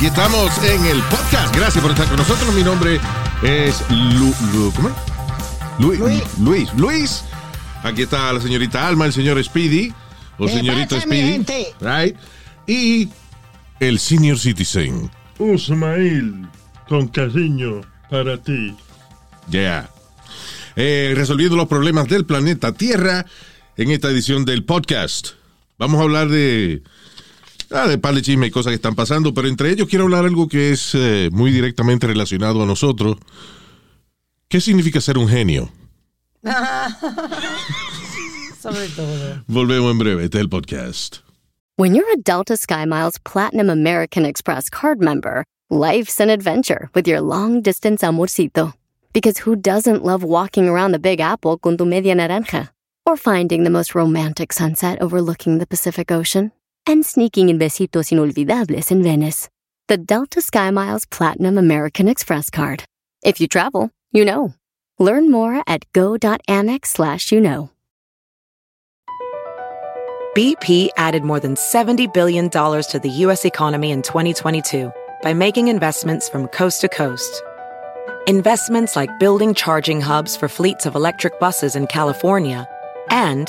Aquí estamos en el podcast. Gracias por estar con nosotros. Mi nombre es Lu, Lu- ¿cómo? Luis, Luis. Luis. Luis. Aquí está la señorita Alma, el señor Speedy. O ¿Qué señorito pasa, mi Speedy. Right. Y el senior citizen. Usmail, con cariño para ti. Yeah. Eh, resolviendo los problemas del planeta Tierra en esta edición del podcast. Vamos a hablar de, ah, de par de chisme y cosas que están pasando, pero entre ellos quiero hablar algo que es eh, muy directamente relacionado a nosotros. ¿Qué significa ser un genio? Sobre todo. Volvemos en breve. Este es el podcast. When you're a Delta SkyMiles Platinum American Express card member, life's an adventure with your long distance amorcito. Because who doesn't love walking around the Big Apple con tu media naranja? Or finding the most romantic sunset overlooking the Pacific Ocean? And sneaking in besitos inolvidables in Venice. The Delta SkyMiles Platinum American Express card. If you travel, you know. Learn more at go.amex slash you know. BP added more than $70 billion to the U.S. economy in 2022 by making investments from coast to coast. Investments like building charging hubs for fleets of electric buses in California and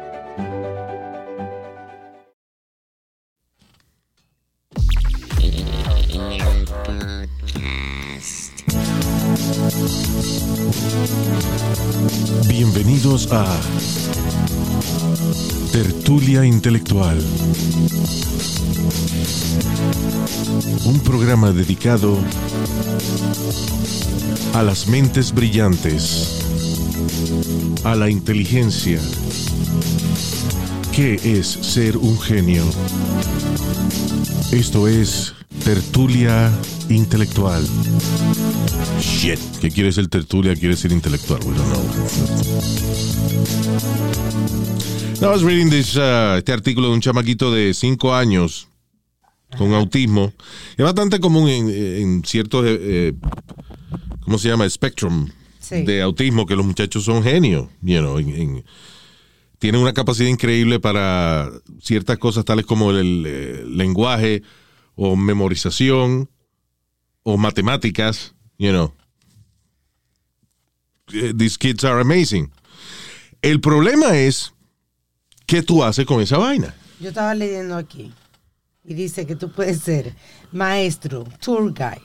Bienvenidos a Tertulia Intelectual. Un programa dedicado a las mentes brillantes, a la inteligencia. ¿Qué es ser un genio? Esto es Tertulia Intelectual. Shit. ¿Qué quiere ser tertulia? Quiere ser intelectual. We don't know. No, I was reading this, uh, este artículo de un chamaquito de 5 años con autismo. Es bastante común en, en ciertos, eh, eh, ¿cómo se llama? Spectrum Sí. de autismo, que los muchachos son genios. You know, en- en- tienen una capacidad increíble para ciertas cosas tales como el, eh, lenguaje o memorización o matemáticas, you know. Eh, These kids are amazing. El problema es qué tú haces con esa vaina. Yo estaba leyendo aquí y dice que tú puedes ser maestro, tour guide,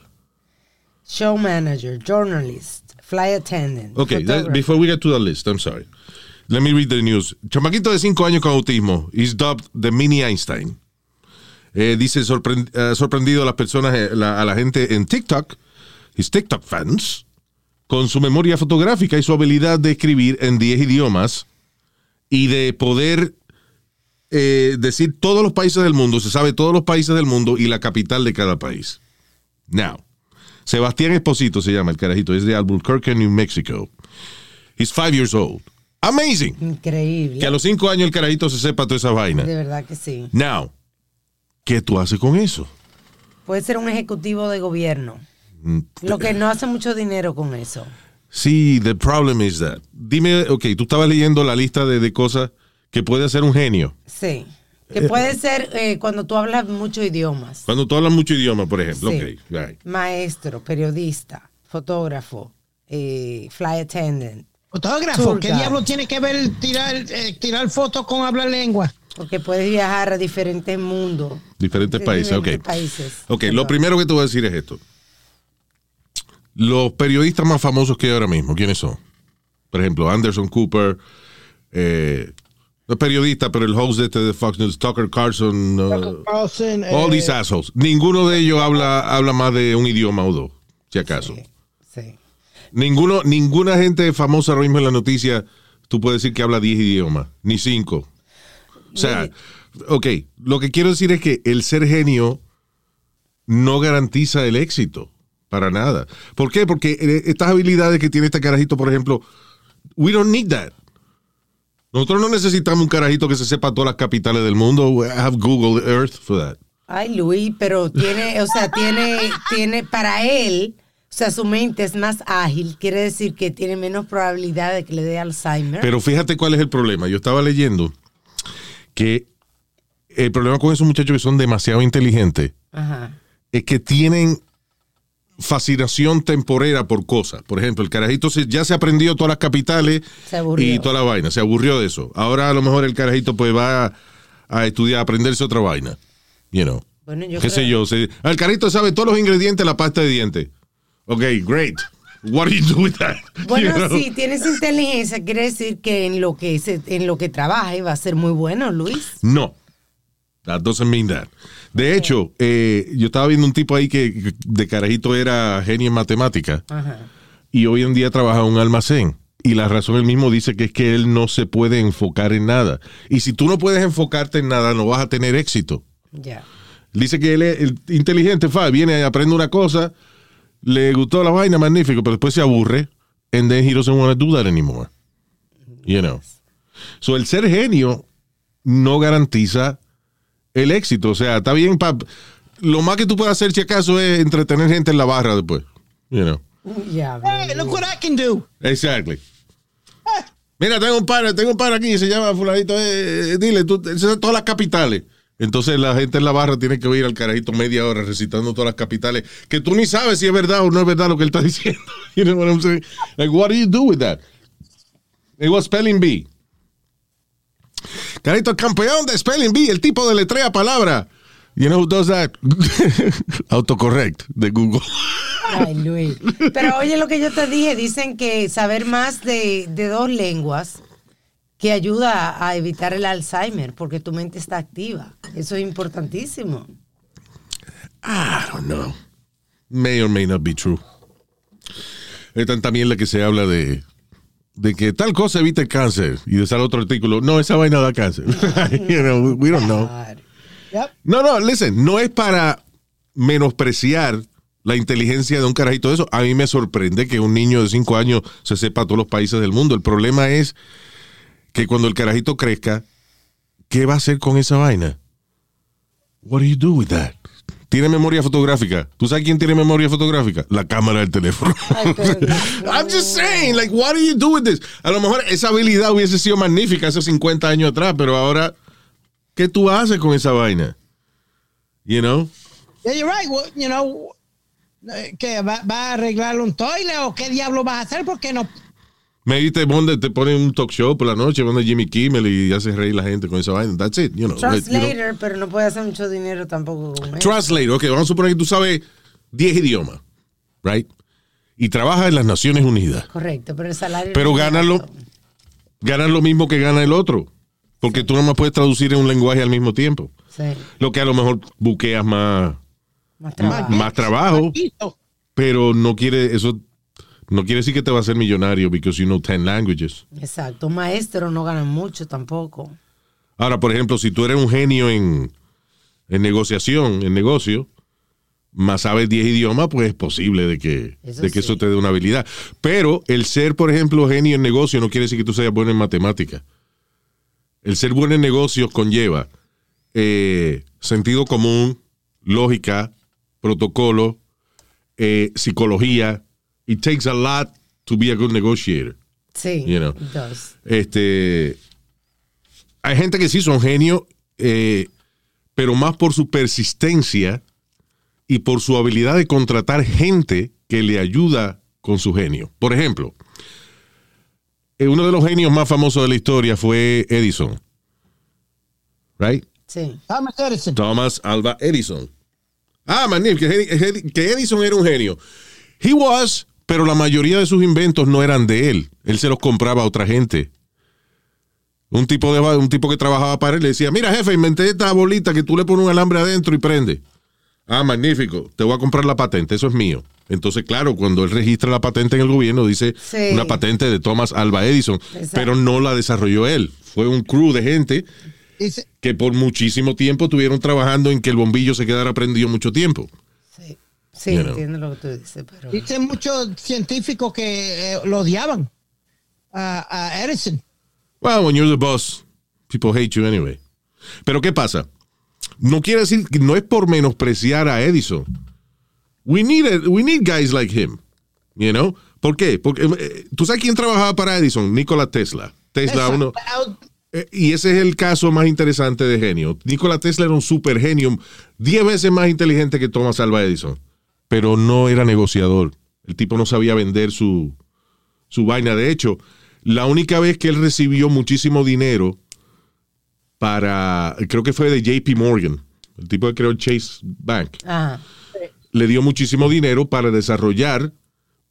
show manager, journalist, flight attendant. Okay, that- before we get to the list, I'm sorry. Let me read the news. Chamaquito de 5 años con autismo is dubbed the mini Einstein. Eh, dice sorprend- eh, sorprendido a las personas, eh, la- a la gente en TikTok, his TikTok fans, con su memoria fotográfica y su habilidad de escribir en 10 idiomas y de poder eh, decir todos los países del mundo, se sabe todos los países del mundo y la capital de cada país. Now, Sebastián Esposito se llama el carajito, es de Albuquerque, New Mexico. He's five years old. Amazing. Increíble. Que a los cinco años el carajito se sepa toda esa vaina. De verdad que sí. Now, ¿qué tú haces con eso? Puede ser un ejecutivo de gobierno. Mm, Lo que no hace mucho dinero con eso. Sí, the problem is that. Dime, ok, tú estabas leyendo la lista de, de cosas que puede hacer un genio. Sí. Que puede ser eh, cuando tú hablas muchos idiomas. Cuando tú hablas mucho idioma, por ejemplo. Sí. Ok, right. Maestro, periodista, fotógrafo, eh, flight attendant. Fotógrafo, ¿qué diablo tiene que ver tirar, eh, tirar fotos con hablar lengua? Porque puedes viajar a diferentes mundos. Diferentes países, ok. diferentes países. Ok, Perdón. lo primero que te voy a decir es esto. Los periodistas más famosos que hay ahora mismo, ¿quiénes son? Por ejemplo, Anderson Cooper, eh, no es periodista, pero el host de, este de Fox News, Tucker Carlson, uh, Carlson, all eh, these assholes. Ninguno de ellos habla, habla más de un idioma o dos, si acaso. Sí. Ninguno, ninguna gente famosa ahora mismo en la noticia, tú puedes decir que habla 10 idiomas, ni 5. O sea, ok, lo que quiero decir es que el ser genio no garantiza el éxito, para nada. ¿Por qué? Porque eh, estas habilidades que tiene este carajito, por ejemplo, we don't need that. Nosotros no necesitamos un carajito que se sepa todas las capitales del mundo. I have Google Earth for that. Ay, Luis, pero tiene, o sea, tiene, tiene, para él, o sea, su mente es más ágil, quiere decir que tiene menos probabilidad de que le dé Alzheimer. Pero fíjate cuál es el problema. Yo estaba leyendo que el problema con esos muchachos que son demasiado inteligentes Ajá. es que tienen fascinación temporera por cosas. Por ejemplo, el carajito se- ya se aprendió todas las capitales y toda la vaina, se aburrió de eso. Ahora a lo mejor el carajito pues va a, a estudiar, a aprenderse otra vaina. You know. Bueno, yo ¿Qué sé yo? se- el carajito sabe todos los ingredientes de la pasta de dientes. Ok, great. What do you do with that? Bueno, You know? si tienes inteligencia, quiere decir que en lo que se, en lo que trabaja va a ser muy bueno, Luis. No. That doesn't mean that. De hecho, eh, yo estaba viendo un tipo ahí que de carajito era genio en matemática y hoy en día trabaja en un almacén. Y la razón él mismo dice que es que él no se puede enfocar en nada. Y si tú no puedes enfocarte en nada, no vas a tener éxito. Ya. Dice que él es el inteligente, fa, viene, aprende una cosa, le gustó la vaina, magnífico, pero después se aburre, and then he doesn't want to do that anymore. You know. So, el ser genio no garantiza el éxito. O sea, está bien, pa, lo más que tú puedes hacer, si acaso, es entretener gente en la barra después. You know. Ya. Hey, look what I can do. Exactly. Mira, tengo un par, tengo un par aquí, se llama fulanito, eh, eh, dile, tú, se sabe todas las capitales. Entonces la gente en la barra tiene que oír al carajito media hora recitando todas las capitales, que tú ni sabes si es verdad o no es verdad lo que él está diciendo. You know what I'm saying? Like, what do you do with that? It was spelling bee. Carajito, campeón de spelling bee, el tipo de letrea palabra. You know who does that? Autocorrect de Google. Ay, Luis. Pero oye lo que yo te dije, dicen que saber más de dos lenguas que ayuda a evitar el Alzheimer, porque tu mente está activa. Eso es importantísimo. I don't know. May or may not be true. Es tanta mierda que se habla de, de que tal cosa evita el cáncer. Y de sale otro artículo. No, esa vaina da cáncer. you know, we don't know. Yep. No, no, listen, no es para menospreciar la inteligencia de un carajito de eso. A mí me sorprende que un niño de 5 años se sepa todos los países del mundo. El problema es que cuando el carajito crezca, ¿qué va a hacer con esa vaina? What do you do with that? Tiene memoria fotográfica. ¿Tú sabes quién tiene memoria fotográfica? La cámara del teléfono. Ay, I'm just saying, like, what do you do with this? A lo mejor esa habilidad hubiese sido magnífica hace 50 años atrás, pero ahora, ¿qué tú haces con esa vaina? You know? Yeah, you're right. Well, you know, eh, ¿qué? ¿Va, va a arreglar un toile o qué diablo vas a hacer? Porque no. Maybe te, pone- te ponen un talk show por la noche, pone Jimmy Kimmel y hace reír la gente con esa vaina. That's it, you know. Like, you know. Translator, pero no puede hacer mucho dinero tampoco con eso. Translate, ok, vamos a suponer que tú sabes 10 idiomas, right? Y trabajas en las Naciones Unidas. Correcto, pero el salario. Pero no gánalo. alto. Ganas lo mismo que gana el otro. Porque tú no más puedes traducir en un lenguaje al mismo tiempo. Sí, Lo que a lo mejor buqueas más, más trabajo. más trabajo, pero no quiere eso no quiere decir que te va a hacer millonario because you know 10 languages. Exacto. Un maestro no gana mucho tampoco. Ahora, por ejemplo, si tú eres un genio en, en negociación, en negocio, más sabes 10 idiomas, pues es posible de que, Eso de que sí. eso te dé una habilidad. Pero el ser, por ejemplo, genio en negocio no quiere decir que tú seas bueno en matemáticas. El ser bueno en negocios conlleva eh, sentido común, lógica, protocolo, eh, psicología. It takes a lot to be a good negotiator. Sí, You know. it does. Este, hay gente que sí son genios, eh, pero más por su persistencia y por su habilidad de contratar gente que le ayuda con su genio. Por ejemplo, eh, uno de los genios más famosos de la historia fue Edison. Right? Sí. Thomas Edison. Thomas Alva Edison. Ah, magnífico, que que Edison era un genio. He was, pero la mayoría de sus inventos no eran de él. Él se los compraba a otra gente. Un tipo, de, un tipo que trabajaba para él le decía, mira jefe, inventé esta bolita que tú le pones un alambre adentro y prende. Ah, magnífico, te voy a comprar la patente, eso es mío. Entonces, claro, cuando él registra la patente en el gobierno, dice Sí. una patente de Thomas Alva Edison, Exacto. pero no la desarrolló él. Fue un crew de gente que por muchísimo tiempo estuvieron trabajando en que el bombillo se quedara prendido mucho tiempo. Sí, sí You know. entiendo lo que tú dices, pero... dicen muchos científicos que eh, lo odiaban a, a Edison. Well, when you're the boss, people hate you anyway. Pero ¿qué pasa? No quiere decir que no es por menospreciar a Edison. We need, a- we need guys like him. You know? ¿Por qué? Porque eh, tú sabes quién trabajaba para Edison, Nikola Tesla. Tesla Esa- uno eh, y ese es el caso más interesante de genio. Nikola Tesla era un super genio, 10 veces más inteligente que Thomas Alva Edison, pero no era negociador. El tipo no sabía vender su, su vaina. De hecho, la única vez que él recibió muchísimo dinero para, creo que fue de JP Morgan, el tipo que creó Chase Bank, Ajá. le dio muchísimo dinero para desarrollar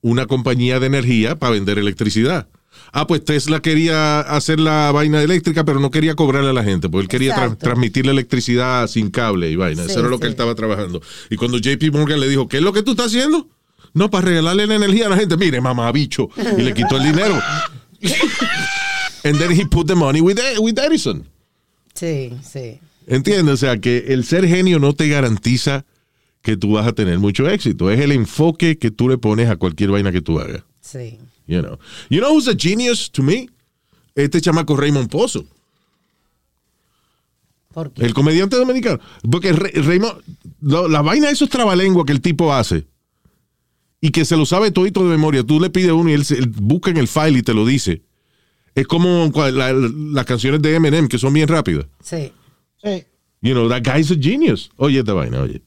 una compañía de energía para vender electricidad. Ah, pues Tesla quería hacer la vaina eléctrica, pero no quería cobrarle a la gente, porque él quería tra- transmitir la electricidad sin cable y vaina. Sí, Eso era lo que él estaba trabajando. Y cuando JP Morgan le dijo, ¿qué es lo que tú estás haciendo? No, para regalarle la energía a la gente. Mire, mamá, bicho. Y le quitó el dinero. And then he put the money with, with Edison. Sí, sí. ¿Entiendes? O sea, que el ser genio no te garantiza que tú vas a tener mucho éxito. Es el enfoque que tú le pones a cualquier vaina que tú hagas. Sí. You know. You know who's a genius to me? Este chamaco Raymond Pozo, ¿Por qué? el comediante dominicano. Porque Raymond, lo- la vaina de esos trabalengua que el tipo hace y que se lo sabe todito de memoria. Tú le pides uno y él, se- él busca en el file y te lo dice. Es como la- las canciones de Eminem que son bien rápidas. Sí. Sí. You know, that guy's a genius. Oye esta vaina, oye.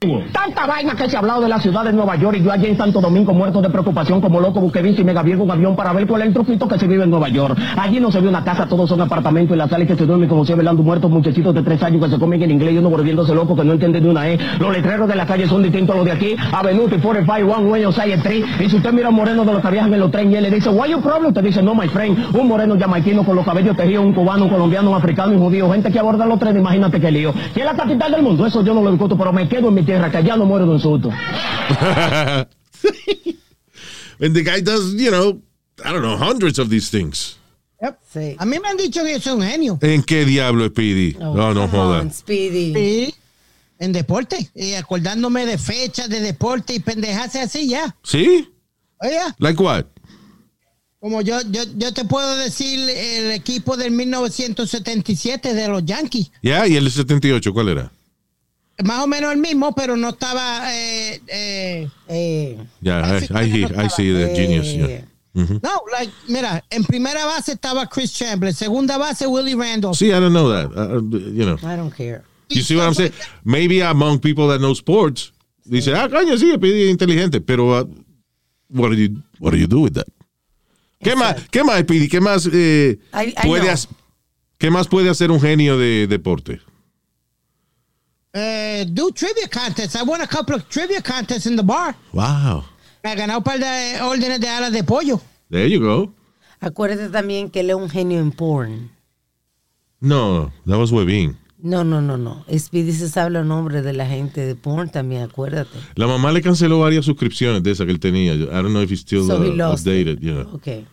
Tanta vaina que se ha hablado de la ciudad de Nueva York y yo allí en Santo Domingo muerto de preocupación como loco busqué bici y me gavié un avión para ver cuál es el truquito que se vive en Nueva York. Allí no se ve una casa, todos son apartamentos y la sala que se duerme como si velando muertos muchachitos de tres años que se comen en inglés y uno volviéndose loco que no entiende de una E. Los letreros de la calle son distintos a los de aquí. Avenue 45, One Way, Osaya Street. Y si usted mira a un moreno de los que viajan en los trenes y él le dice, why you problem? Usted dice, no, my friend. Un moreno jamaiquino con los cabellos tejidos, un cubano, un colombiano, un africano, un judío. Gente que aborda los trenes, imagínate qué lío. ¿Quién es la capital del mundo? Eso yo no lo discuto, pero me quedo en mi tierra, no muero de un susto. And the guy does, you know, I don't know, hundreds of these things. Yep. Sí. A mí me han dicho que yo soy un genio. ¿En qué diablo, Speedy? Oh, no, no come joda. on, Speedy. Sí. En deporte. Y acordándome de fechas de deporte y pendejase así ya. ¿Sí? Oye, Like what? como yo, yo, yo te puedo decir el equipo del 1977 de los Yankees. Ya, ¿y el 78 cuál era? Más o menos el mismo, pero no estaba. eh, eh, Eh, Ya, I, I, I, I see the genius. yeah. no, like, mira, en primera base estaba Chris Chambliss, segunda base Willie Randolph. Sí, I don't know that. Uh, you know. I don't care. You see what I'm saying? Maybe among people that know sports, dice, ah, coño, sí, es inteligente, pero uh, what, do you, what do you do with that? ¿Qué más, ¿Qué más, Speedy? ¿Qué más, eh, I- puede know. hac- ¿Qué más puede hacer un genio de deporte? Eh, do trivia contests. I won a couple of trivia contests in the bar. Wow. Me he ganado un par de órdenes de alas de pollo. There you go. Acuérdate también que él es un genio en porn. No, that was Webin. No, no, no, no. Speedy se sabe los nombres de la gente de porn también, acuérdate. La mamá le canceló varias suscripciones de esas que él tenía. I don't know if he's still So he uh, lost it. updated. You know. Ok.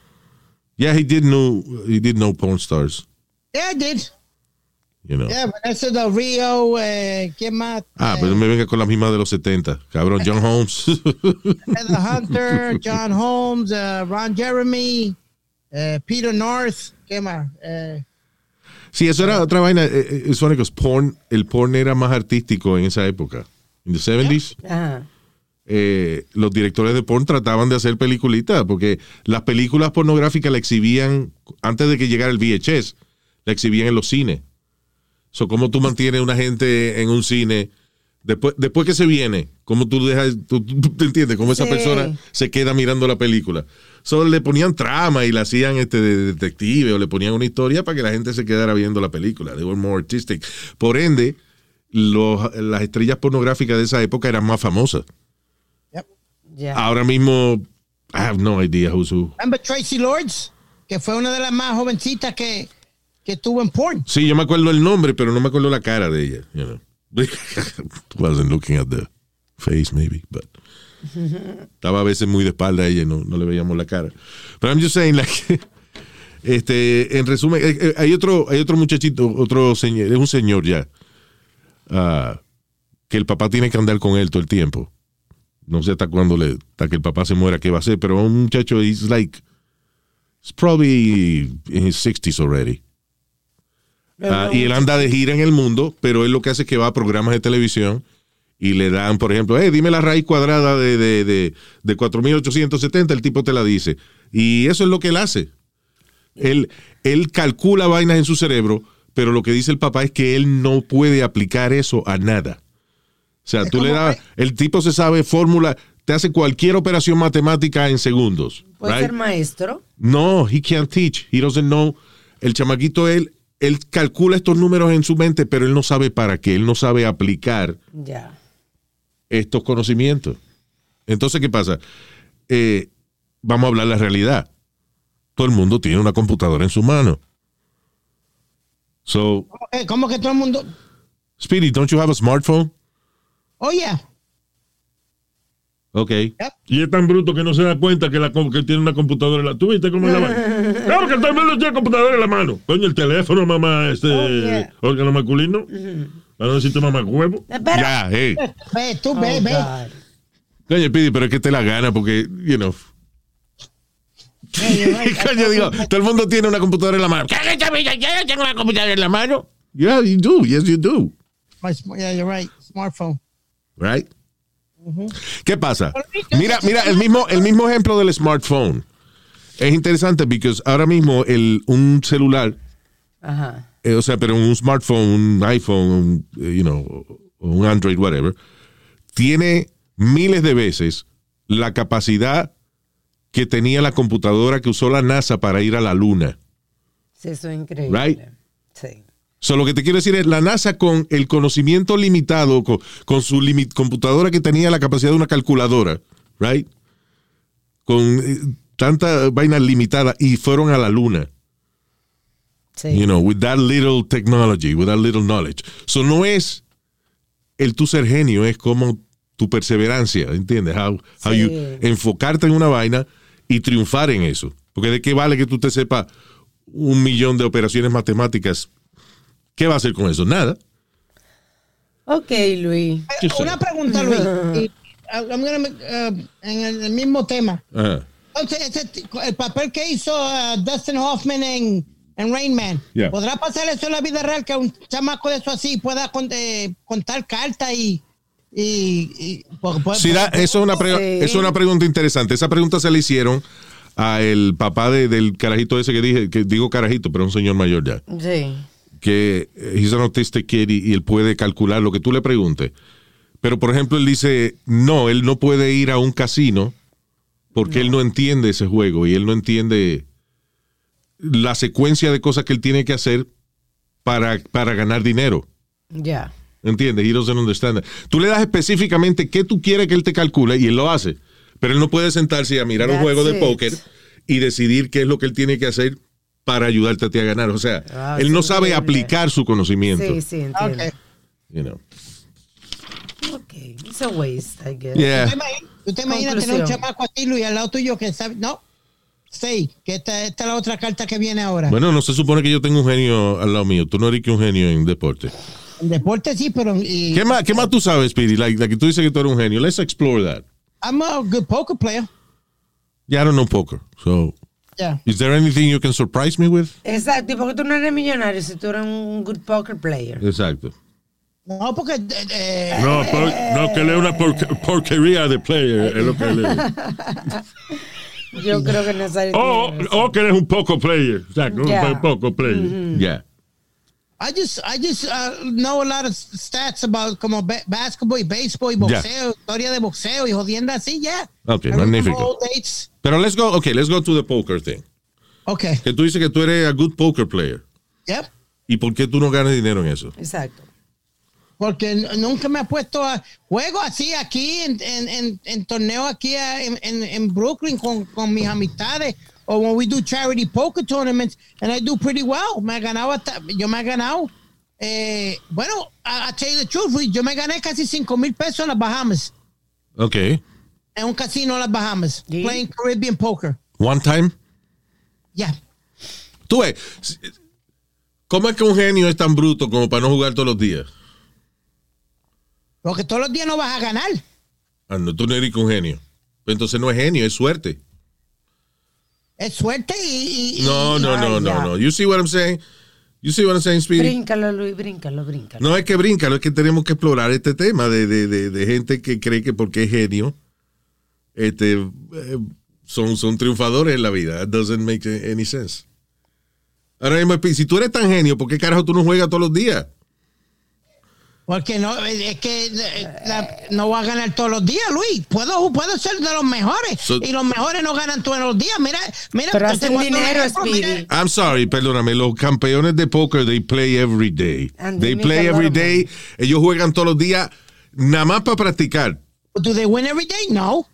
Yeah, he did know he did know porn stars. Yeah, I did. You know. Yeah, Vanessa del Rio, eh, ¿quién más? Ah, Eh, pero no me venga con la misma de los 70. Cabrón, John Holmes. Heather Hunter, John Holmes, eh, Ron Jeremy, eh, Peter North, ¿qué más? Eh, sí, eso era otra vaina. Sonic, porn, el porn era más artístico en esa época. En the 70s, Ajá. eh, los directores de porn trataban de hacer peliculitas porque las películas pornográficas la exhibían antes de que llegara el VHS, la exhibían en los cines. So, ¿Cómo tú mantienes una gente en un cine después, después que se viene? ¿Cómo tú dejas, tú, tú- tú entiendes? ¿Cómo esa Sí. persona se queda mirando la película? So, le ponían trama y la hacían este de detective o le ponían una historia para que la gente se quedara viendo la película. They were more artistic. Por ende, los- las estrellas pornográficas de esa época eran más famosas. Ya. Ahora mismo, I have no idea who's who. remember Tracy Lords, que fue una de las más jovencitas que, que estuvo en porn. Sí, yo me acuerdo el nombre, pero no me acuerdo la cara de ella. You know. Wasn't looking at the face, maybe, but Estaba a veces muy de espalda a ella y no, no le veíamos la cara. Pero I'm just saying, like, este, en resumen, eh, eh, hay otro, hay otro muchachito, otro señor, es un señor ya, ah, que el papá tiene que andar con él todo el tiempo. No sé hasta cuándo le, hasta que el papá se muera, qué va a hacer, pero un muchacho, he's like, it's probably in his 60s already. Ah, y él anda de gira en el mundo, pero él lo que hace es que va a programas de televisión y le dan, por ejemplo, eh, dime la raíz cuadrada de, de, de, de 4.870, el tipo te la dice. Y eso es lo que él hace. Él, él calcula vainas en su cerebro, pero lo que dice el papá es que él no puede aplicar eso a nada. O sea, tú le das, el tipo se sabe fórmula, te hace cualquier operación matemática en segundos. Puede right? ser maestro. No, he can't teach. He doesn't know. El chamaquito, él, él calcula estos números en su mente, pero él no sabe para qué. Él no sabe aplicar estos conocimientos. Entonces, ¿qué pasa? Eh, vamos a hablar la realidad. Todo el mundo tiene una computadora en su mano. So, Eh, ¿Cómo que todo el mundo? Speedy, don't you have a smartphone? Oh, yeah. Okay. Y es tan bruto que no se da cuenta que, la, que tiene una computadora en la... ¿Tú viste cómo es la mano? Claro que todo el mundo tiene computadora en la mano. Coño, el teléfono, mamá, este yeah. órgano masculino. Para no decirte mamá huevo. Pero, Ya, hey. Ve, tú, Oh, ve, ve. God. Coño, Speedy, pero es que te la gana porque, you know. Coño, digo, todo el mundo tiene una computadora en la mano. ¿Qué Yo tengo una computadora en la mano. Yeah, you do. Yes, you do. My Yeah, you're right. Smartphone. Right? ¿Qué pasa? Mira, mira, el mismo, el mismo ejemplo del smartphone. Es interesante porque ahora mismo el, un celular, Ajá. eh, o sea, pero un smartphone, un iPhone, un, you know, un Android, whatever, tiene miles de veces la capacidad que tenía la computadora que usó la NASA para ir a la Luna. Sí, eso es increíble. Right. Sí. So, lo que te quiero decir es, la NASA con el conocimiento limitado, con, con su limi- computadora que tenía la capacidad de una calculadora, right? Con eh, tanta vaina limitada y fueron a la luna, Sí. you know, with that little technology, with that little knowledge. So, no es el tu ser genio, es como tu perseverancia, ¿entiendes? How, how Sí. you enfocarte en una vaina y triunfar en eso. Porque de qué vale que tú te sepas un millón de operaciones matemáticas. ¿Qué va a hacer con eso? Nada. Ok, Luis. Eh, Una pregunta, Luis. Y, uh, uh, en el, mismo tema. Ajá. Entonces, ese el papel que hizo uh, Dustin Hoffman en, en Rain Man, Yeah. ¿podrá pasar eso en la vida real? Que un chamaco de eso así pueda con- eh, contar cartas y. y, y por- por- Sí, da- eso es una, pre- Sí. eso es una pregunta interesante. Esa pregunta se le hicieron a el papá de- del carajito ese que dije, que digo carajito, pero un señor mayor ya, Sí. Que eh, he's an autistic kid y, y él puede calcular lo que tú le preguntes. Pero, por ejemplo, él dice, no, él no puede ir a un casino porque él no entiende ese juego y él no entiende la secuencia de cosas que él tiene que hacer para, para ganar dinero. Ya. ¿Entiendes? He doesn't understand that. Tú le das específicamente qué tú quieres que él te calcule y él lo hace. Pero él no puede sentarse a mirar un juego de póker y decidir qué es lo que él tiene que hacer para ayudarte a ti a ganar. O sea, Ah, él no sabe aplicar su conocimiento. Sí, sí, entiendo. Ok. You know. Ok. It's a waste, I guess. Yeah. ¿Tú te imaginas- ¿Tú te imaginas tener un chamaco así, Luis, al lado tuyo que sabe? No. Sí, que esta, esta es la otra carta que viene ahora. Bueno, no se supone que yo tengo un genio al lado mío. Tú no eres que un genio en deporte. En deporte sí, pero. y- ¿Qué más, qué más tú sabes, Speedy? Like, like que tú dices que tú eres un genio. Let's explore that. I'm a good poker player. Yeah, I don't know poker. So, Yeah. is there anything you can surprise me with? Exacto. ¿Y por qué tú no eres millonario si tú eres un good poker player? Exacto. No, porque. eh, eh, No, por- no, que él es una porque- porquería de player. Es lo que él. Yo creo que Nazario O, tiene razón. o que eres un poco player. O sea, que un poco player. Yeah. I just, I just uh, know a lot of stats about como ba- basketball y béisbol y boxeo, historia de boxeo y jodienda así, ya. Ok, I remember magnífico. Pero let's go, okay, let's go to the poker thing. Okay. Que tú dices que tú eres a good poker player. Yep. ¿Y por qué tú no ganas dinero en eso? Exacto. Porque nunca me ha puesto a juego así aquí en, en, en, en torneo aquí a- en, en, en Brooklyn con, con mis amistades o when we do charity poker tournaments and I do pretty well. Me ha ganado hasta, yo me he ganado. Eh, bueno, a, a tell you the truth, yo me gané casi 5 mil pesos en las Bahamas. Ok. en un casino en las Bahamas, ¿Sí? playing Caribbean poker. One time. Ya. Tú ves, ¿cómo es que un genio es tan bruto como para no jugar todos los días? Porque todos los días no vas a ganar. Ah, no, tú no eres un genio. Entonces no es genio, es suerte. Es suerte y. y- y- No, no, no, no, no. You see what I'm saying? You see what I'm saying, Speedy? Bríncalo, Luis, bríncalo, bríncalo. No es que brinca, es que tenemos que explorar este tema de, de, de, de gente que cree que porque es genio, este, eh, son, son triunfadores en la vida. That doesn't make any sense. Ahora mismo, Speedy, si tú eres tan genio, ¿por qué carajo tú no juegas todos los días? Porque no, es que eh, la- no va a ganar todos los días, Luis. Puedo, puedo ser de los mejores. So- y los mejores no ganan todos los días. Mira, mira. Pero hacen dinero, ejemplo, mira. Speedy. I'm sorry, perdóname, los campeones de póker, they play every day. And They play every day. Ellos juegan todos los días, nada más para practicar. Do they win every day? No.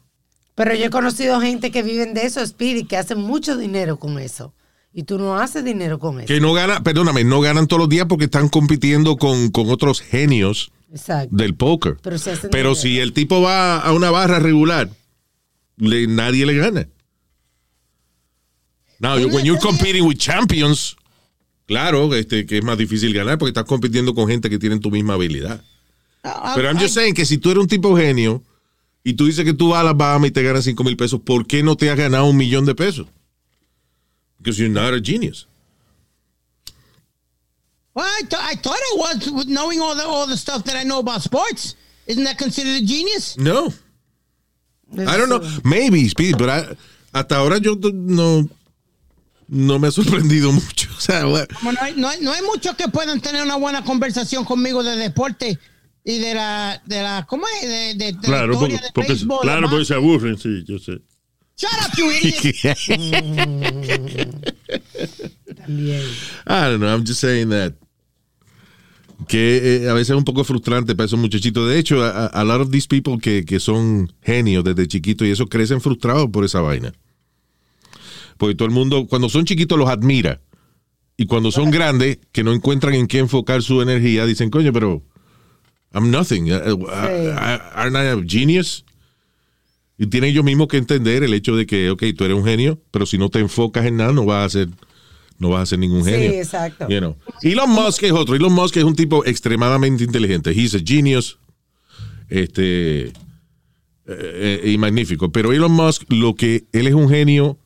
Pero yo he conocido gente que viven de eso, Speedy, que hacen mucho dinero con eso. Y tú no haces dinero con eso. Que no ganan, perdóname, no ganan todos los días porque están compitiendo con, con otros genios Exacto. del póker. Pero se hacen Pero dinero. si el tipo va a una barra regular, le- nadie le gana. Now, when you're competing with champions, claro, este, que es más difícil ganar porque estás compitiendo con gente que tienen tu misma habilidad. Pero I'm just saying que si tú eres un tipo genio y tú dices que tú vas a las Bahamas y te ganas 5 mil pesos, ¿por qué no te has ganado un millón de pesos? Because you're not a genius. Well, I, th- I thought it was with knowing all the all the stuff that I know about sports. Isn't that considered a genius? No. I don't know. Maybe, Speedy, pero I- hasta ahora yo no, no me ha sorprendido mucho. O sea, Como no, hay, no, hay, no hay muchos que puedan tener una buena conversación conmigo de deporte y de la, de la ¿cómo es? De, de, de Claro, la porque, del porque- béisbol, claro, la porque se aburren, sí, yo sé. Shut up, you idiot. También. I don't know, I'm just saying that. Que eh, a veces es un poco frustrante para esos muchachitos. De hecho, a, a lot of these people que, que son genios desde chiquitos y eso crecen frustrados por esa vaina. Porque todo el mundo, cuando son chiquitos, los admira. Y cuando son grandes, que no encuentran en qué enfocar su energía, dicen, coño, pero I'm nothing. Uh, uh, I- Aren't I a genius? Y tienen ellos mismos que entender el hecho de que, ok, tú eres un genio, pero si no te enfocas en nada, no vas a ser, no vas a ser ningún Sí, genio. exacto. You know. Elon Musk es otro. Elon Musk es un tipo extremadamente inteligente. He's a genius. Este. eh, eh, y magnífico. Pero Elon Musk, lo que él es un genio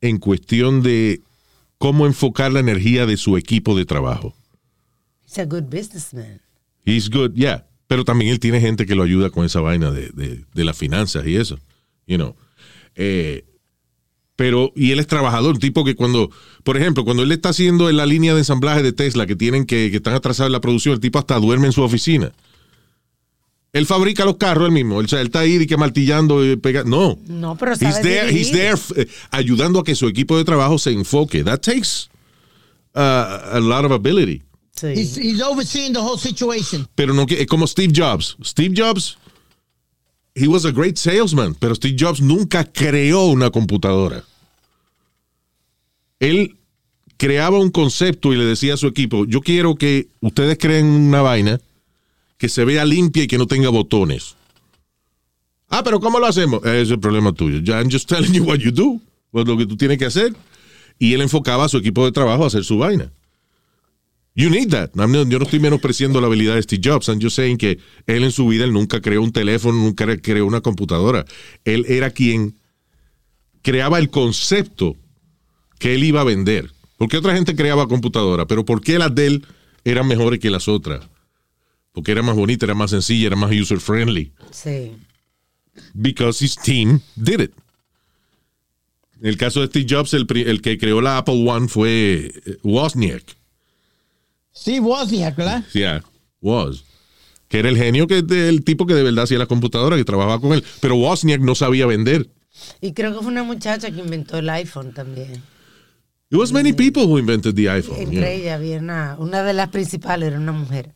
en cuestión de cómo enfocar la energía de su equipo de trabajo. He's a good businessman. He's good, yeah. Pero también él tiene gente que lo ayuda con esa vaina de, de- de las finanzas y eso. You know. Eh, pero, y él es trabajador, un tipo que cuando, por ejemplo, cuando él está haciendo en la línea de ensamblaje de Tesla que tienen que, que están atrasados en la producción, el tipo hasta duerme en su oficina. Él fabrica los carros él mismo. O sea, él está ahí y que martillando y pega. No. No, pero sabe He's there, he's there eh, ayudando a que su equipo de trabajo se enfoque. That takes uh, a lot of ability. Sí. He's, he's overseeing the whole situation. pero no que- es como Steve Jobs. Steve Jobs, he was a great salesman, pero Steve Jobs nunca creó una computadora. Él creaba un concepto y le decía a su equipo, yo quiero que ustedes creen una vaina que se vea limpia y que no tenga botones. Ah, pero ¿cómo lo hacemos? Ese es el problema tuyo. I'm just telling you what you do. Pues lo que tú tienes que hacer. Y él enfocaba a su equipo de trabajo a hacer su vaina. You need that. I'm not- yo no estoy menospreciando la habilidad de Steve Jobs. I'm just saying que él en su vida él nunca creó un teléfono, nunca creó una computadora. Él era quien creaba el concepto que él iba a vender. Porque otra gente creaba computadora, pero ¿por qué las de él eran mejores que las otras? Porque era más bonita, era más sencilla, era más user friendly. Sí. Because his team did it. En el caso de Steve Jobs, el, el que creó la Apple One fue eh, Wozniak. Steve Wozniak, ¿verdad? Yeah, was. Que era el genio, que el tipo que de verdad hacía la computadora, que trabajaba con él. Pero Wozniak no sabía vender. Y creo que fue una muchacha que inventó el iPhone también. It was many people who invented the iPhone. Entre know. ellas había una, una de las principales, era una mujer.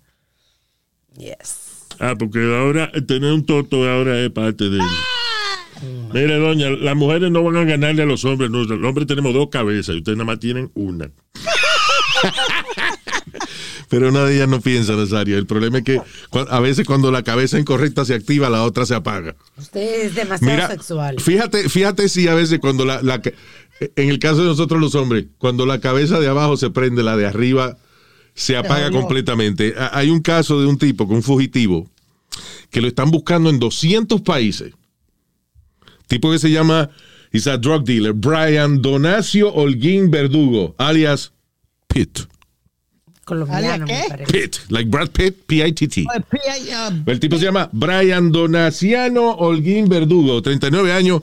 Yes. Ah, porque ahora tener un toto ahora es parte de. Mire, doña, las mujeres no van a ganarle a los hombres. No, los hombres tenemos dos cabezas y ustedes nada más tienen una. Pero una de ellas no piensa, Nazario. El problema es que a veces cuando la cabeza incorrecta se activa, la otra se apaga. Usted es demasiado Mira, sexual. fíjate, fíjate si a veces cuando la, en el caso de nosotros los hombres, cuando la cabeza de abajo se prende, la de arriba se apaga completamente. Ha- Hay un caso de un tipo, con un fugitivo, que lo están buscando en 200 países. Tipo que se llama, is a drug dealer, Brian Donacio Holguín Verdugo, alias Pitt. Colombiano, ¿Alias me qué? parece. Pitt, like Brad Pitt, P-I-T-T. El tipo se llama Brian Donaciano Holguín Verdugo, 39 años.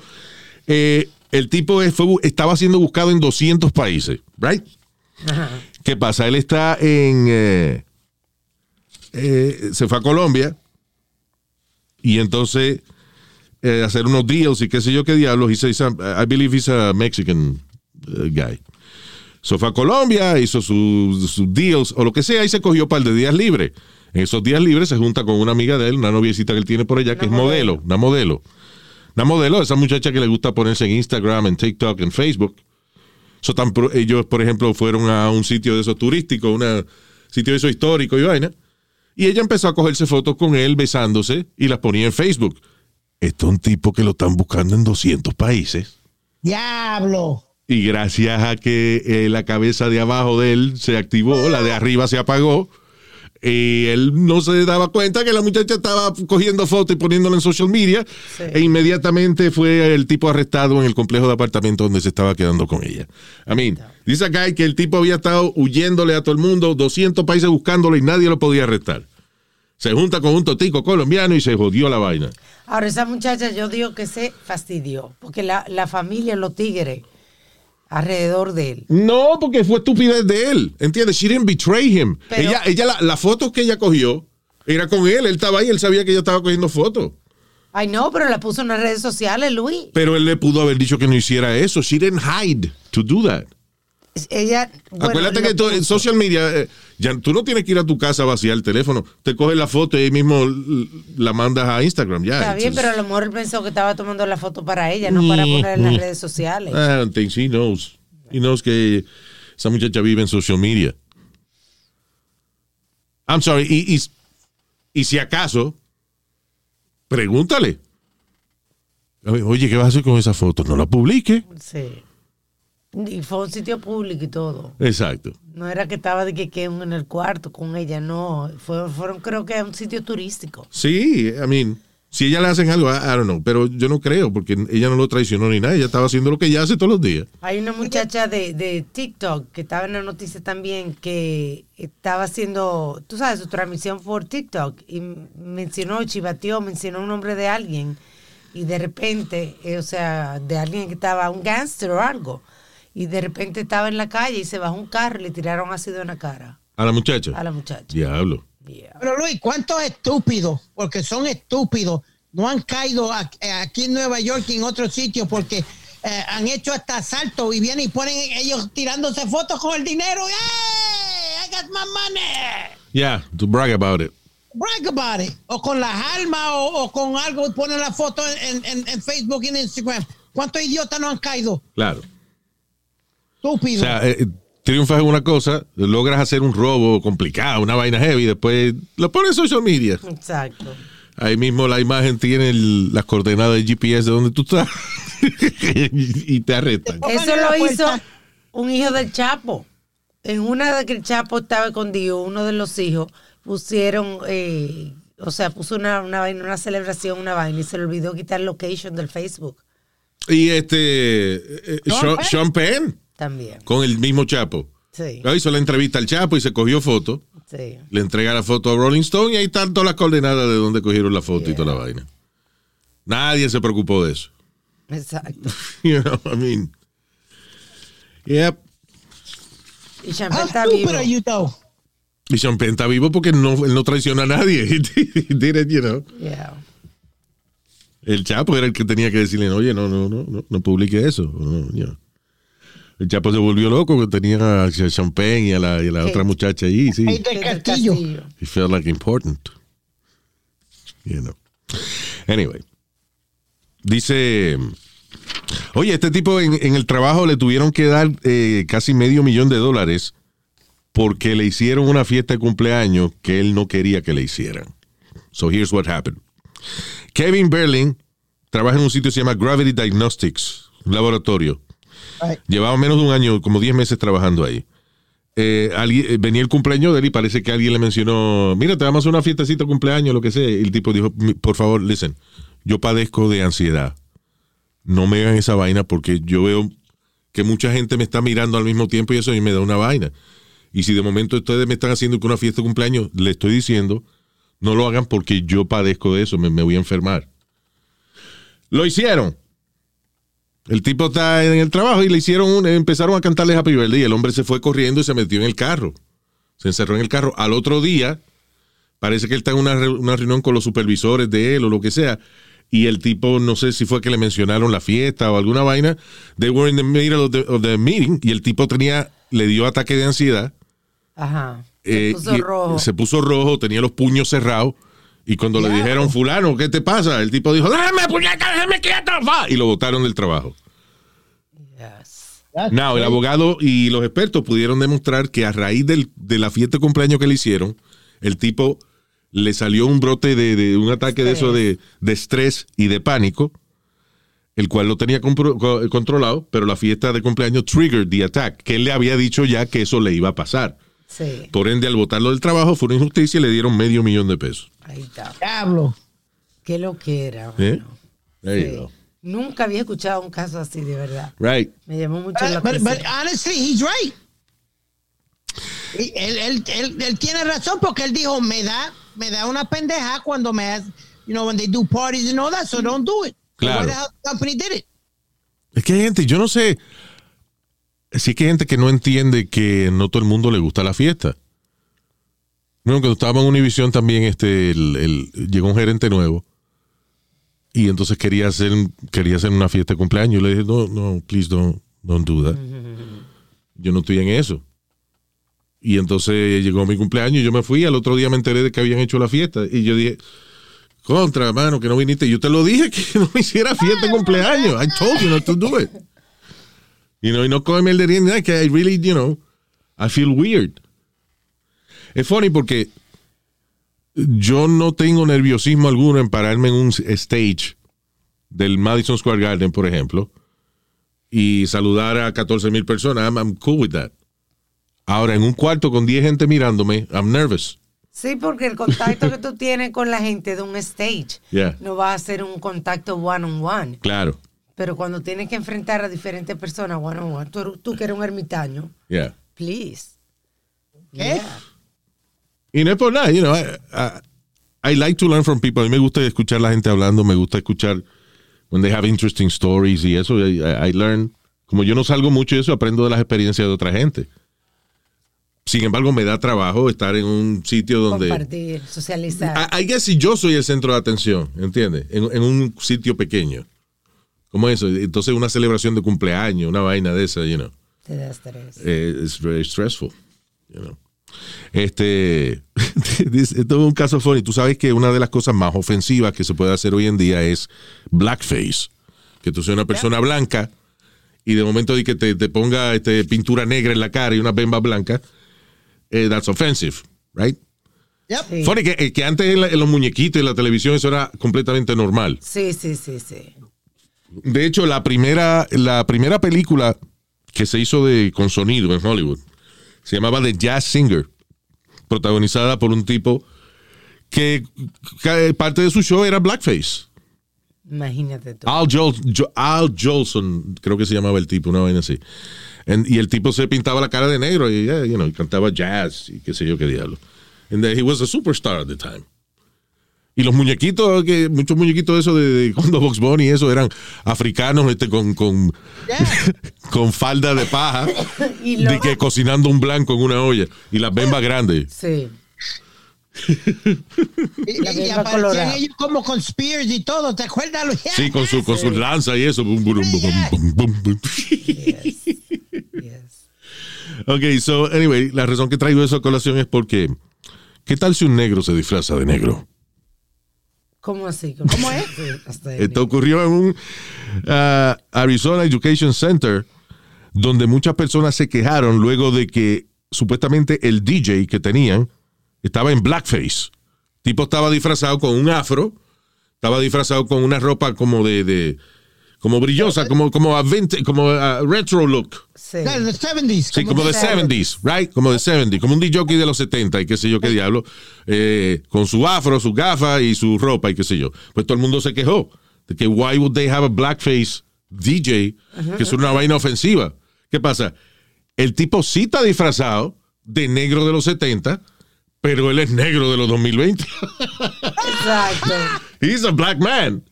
Eh, el tipo fue estaba siendo buscado en 200 países, right? ¿Qué pasa? Él está en... eh, eh, se fue a Colombia y entonces eh, hacer unos deals y qué sé yo qué diablos. He says, I believe he's a Mexican uh, guy. So fue a Colombia, hizo sus sus deals o lo que sea y se cogió un par de días libres. En esos días libres se junta con una amiga de él, una noviecita que él tiene por allá, que es modelo, una modelo. Una modelo, esa muchacha que le gusta ponerse en Instagram, en TikTok, en Facebook. So, tan pro- ellos, por ejemplo, fueron a un sitio de esos turísticos, un sitio de esos histórico y vaina. Y ella empezó a cogerse fotos con él besándose y las ponía en Facebook. Esto es un tipo que lo están buscando en 200 países. Diablo. Y gracias a que eh, la cabeza de abajo de él se activó, la de arriba se apagó, y él no se daba cuenta que la muchacha estaba cogiendo fotos y poniéndola en social media, e inmediatamente fue el tipo arrestado en el complejo de apartamento donde se estaba quedando con ella. I mean, dice acá que el tipo había estado huyéndole a todo el mundo, 200 países buscándolo y nadie lo podía arrestar. Se junta con un totico colombiano y se jodió la vaina. Ahora, esa muchacha, yo digo que se fastidió, porque la, la familia, los tigres, alrededor de él. No, porque fue estupidez de él. ¿Entiendes? She didn't betray him. Pero- ella, ella la, la foto que ella cogió era con él. Él estaba ahí, él sabía que ella estaba cogiendo fotos. Ay, no, pero la puso en las redes sociales, Luis. Pero él le pudo haber dicho que no hiciera eso. She didn't hide to do that. Ella. bueno, Acuérdate que tú- en social media, eh, ya, tú no tienes que ir a tu casa a vaciar el teléfono. Te coges la foto y ahí mismo la mandas a Instagram. Ya. Está bien, pero a lo mejor él pensó que estaba tomando la foto para ella, no para poner en las redes sociales. I don't think she knows. He knows que esa muchacha vive en social media. I'm sorry. Y, y- y si acaso, pregúntale. Oye, ¿qué vas a hacer con esa foto? No la publique. Sí. Y fue a un sitio público y todo. Exacto. No era que estaba de que, que en el cuarto con ella, no. Fue- fueron, creo que a un sitio turístico. Sí, I mean, si ella le hacen algo, I, I don't know. Pero yo no creo, porque ella no lo traicionó ni nada. Ella estaba haciendo lo que ella hace todos los días. Hay una muchacha de, de TikTok que estaba en la noticia también que estaba haciendo, tú sabes, su transmisión por TikTok y mencionó, chivateó, mencionó un nombre de alguien y de repente, eh, o sea, de alguien que estaba, un gangster o algo, y de repente estaba en la calle y se bajó un carro y le tiraron ácido en la cara A la muchacha. a la muchacha. Diablo. Yeah. Pero Luis, ¿cuántos estúpidos, porque son estúpidos, no han caído eh, aquí en Nueva York y en otros sitios porque eh, han hecho hasta asalto y vienen y ponen ellos tirándose fotos con el dinero? ¡Hey! I got my money. Yeah, to brag about it. Brag about it. O con las armas o, o con algo y ponen la foto en, en- en Facebook y en Instagram. ¿Cuántos idiotas no han caído? Claro. O Estúpidos. sea, eh, triunfas en una cosa, logras hacer un robo complicado, una vaina heavy, después lo pones en social media. Exacto. Ahí mismo la imagen tiene el- las coordenadas de GPS de donde tú estás y te arrestan. Eso lo hizo un hijo del Chapo. En una de que el Chapo estaba escondido, uno de los hijos pusieron, eh, o sea, puso una, una vaina, una celebración, una vaina, y se le olvidó quitar el location del Facebook Y este eh, Sean Sean, Penn. Sean Penn también. con el mismo Chapo. Sí, Ah, Hizo la entrevista al Chapo y se cogió foto. sí. Le entrega la foto a Rolling Stone y ahí están todas las coordenadas de donde cogieron la foto y toda la vaina. Nadie se preocupó de eso. Exacto. You know, I mean. Yep. Y Champagne está vivo. Y Penn está vivo porque no, él no traiciona a nadie. He did it, you know. Yeah. El Chapo era el que tenía que decirle, oye, no, no, no, no, no publique eso. No, you know. El Chapo se volvió loco que tenía a Penn y a la, y a la otra muchacha ahí, sí. Hey, del el Castillo. He felt like important. You know. Anyway. Dice. Oye, este tipo en, en el trabajo le tuvieron que dar eh, casi medio millón de dólares porque le hicieron una fiesta de cumpleaños que él no quería que le hicieran. So here's what happened. Kevin Berlin trabaja en un sitio que se llama Gravity Diagnostics, un laboratorio. Llevaba menos de un año, como 10 meses trabajando ahí. Eh, eh, venía el cumpleaños de él y parece que alguien le mencionó, mira, te vamos a una fiestecita cumpleaños, lo que sea. Y el tipo dijo, "Mi- por favor, listen, yo padezco de ansiedad. No me hagan esa vaina porque yo veo que mucha gente me está mirando al mismo tiempo y eso mí me da una vaina. Y si de momento ustedes me están haciendo una fiesta de cumpleaños, le estoy diciendo, no lo hagan porque yo padezco de eso, me, me voy a enfermar. Lo hicieron. El tipo está en el trabajo y le hicieron un- empezaron a cantarle Happy Birthday y el hombre se fue corriendo y se metió en el carro. Se encerró en el carro. Al otro día, parece que él está en una, una reunión con los supervisores de él o lo que sea. Y el tipo, no sé si fue que le mencionaron la fiesta o alguna vaina. They were in the middle of the, of the meeting y el tipo tenía, le dio ataque de ansiedad. Ajá. Se eh, puso y- rojo. Se puso rojo, tenía los puños cerrados. Y cuando le dijeron, fulano, ¿qué te pasa? El tipo dijo, déjame, puñeta, déjame quieto, fa", Y lo botaron del trabajo. Yes. That's No, el abogado y los expertos pudieron demostrar que a raíz del- de la fiesta de cumpleaños que le hicieron, el tipo le salió un brote de, de un ataque de eso de, de estrés y de pánico, el cual lo tenía controlado, pero la fiesta de cumpleaños triggered the attack, que él le había dicho ya que eso le iba a pasar. Sí. Por ende, al votarlo del trabajo fue una injusticia y le dieron medio millón de pesos. Ahí está. Diablo. Qué lo que era. ¿Eh? There you Sí. go. Nunca había escuchado un caso así, de verdad. Right. Me llamó mucho But, la but, atención. but honestly, he's right. Y Él, él, él, él tiene razón porque él dijo, me da, me da una pendeja cuando me, has- you know, when they do parties and all that, so don't do it. Claro. The company did it? Es que hay gente, yo no sé, sí que hay gente que no entiende que no todo el mundo le gusta la fiesta. Bueno, cuando estábamos en Univision también, este, el- el- llegó un gerente nuevo y entonces quería hacer, quería hacer una fiesta de cumpleaños. Yo le dije, no, no, please don't, don't do that. Yo no estoy en eso. Y entonces llegó mi cumpleaños y yo me fui. Al otro día me enteré de que habían hecho la fiesta. Y yo dije, contra, mano, que no viniste. Yo te lo dije que no hiciera fiesta de cumpleaños. I told you not to do it. You know, y no cógeme el de que I really, you know, I feel weird. Es funny porque yo no tengo nerviosismo alguno en pararme en un stage del Madison Square Garden, por ejemplo, y saludar a 14 mil personas. I'm, I'm cool with that. Ahora, en un cuarto con 10 gente mirándome, I'm nervous. Sí, porque el contacto que tú tienes con la gente de un stage Yeah. no va a ser un contacto one on one. Claro. Pero cuando tienes que enfrentar a diferentes personas one on one, tú, eres- tú que eres un ermitaño, Yeah. please. ¿Qué? Yeah. Y no es por nada, you know, I, I- I like to learn from people. A mí me gusta escuchar a la gente hablando, me gusta escuchar when they have interesting stories y eso. I, I- learn. Como yo no salgo mucho de eso, aprendo de las experiencias de otra gente. Sin embargo, me da trabajo estar en un sitio donde... Compartir, socializar. I, I guess si yo soy el centro de atención, ¿entiendes? En, en un sitio pequeño. Como eso. Entonces, una celebración de cumpleaños, una vaina de esa, you know. Te da estrés. eh, it's very stressful. You know. Este, esto es un caso funny. Tú sabes que una de las cosas más ofensivas que se puede hacer hoy en día es blackface. Que tú seas una persona blanca y de momento de que te, te ponga este, pintura negra en la cara y una bemba blanca, eh, that's offensive, right? Yep. Sí. Funny que, eh, que antes en, la- en los muñequitos y en la televisión eso era completamente normal. Sí, sí, sí, sí. De hecho, la primera, la primera película que se hizo de, con sonido en Hollywood se llamaba The Jazz Singer, protagonizada por un tipo que, que parte de su show era blackface. Imagínate tú. Al, Jol- Al Jolson, creo que se llamaba el tipo, una vaina así. And- y el tipo se pintaba la cara de negro y, yeah, you know, y cantaba jazz y qué sé yo qué diablo. And then he was a superstar at the time. Y los muñequitos, que muchos muñequitos de eso de, de cuando Box Bunny y eso eran africanos este, con, con, con falda de paja, Y de que cocinando un blanco en una olla y las bembas grandes. Sí. Y, La y misma aparecían ellos como con spears y todo, ¿te acuerdas? Luis? Sí, con su, con su lanza y eso. Bum, bum, bum, bum, bum, bum. Yes. Yes. Ok, so, anyway, la razón que traigo eso a colación es porque, ¿qué tal si un negro se disfraza de negro? ¿Cómo así? ¿Cómo es? Esto ocurrió en un ah, Arizona Education Center, donde muchas personas se quejaron luego de que supuestamente el DJ que tenían estaba en blackface. Tipo estaba disfrazado con un afro, estaba disfrazado con una ropa como de, de como brillosa, como como a vintage- como a retro look. Sí. Yeah, the 70s. Sí, como de 70s, right? Como de 70s, como un DJ de los 70 y qué sé yo qué diablo, eh, con su afro, su gafa y su ropa y qué sé yo. Pues todo el mundo se quejó de que why would they have a blackface DJ, que es una vaina ofensiva. ¿Qué pasa? El tipo sí está disfrazado de negro de los 70, pero él es negro de los 2020. Exacto. He's a black man.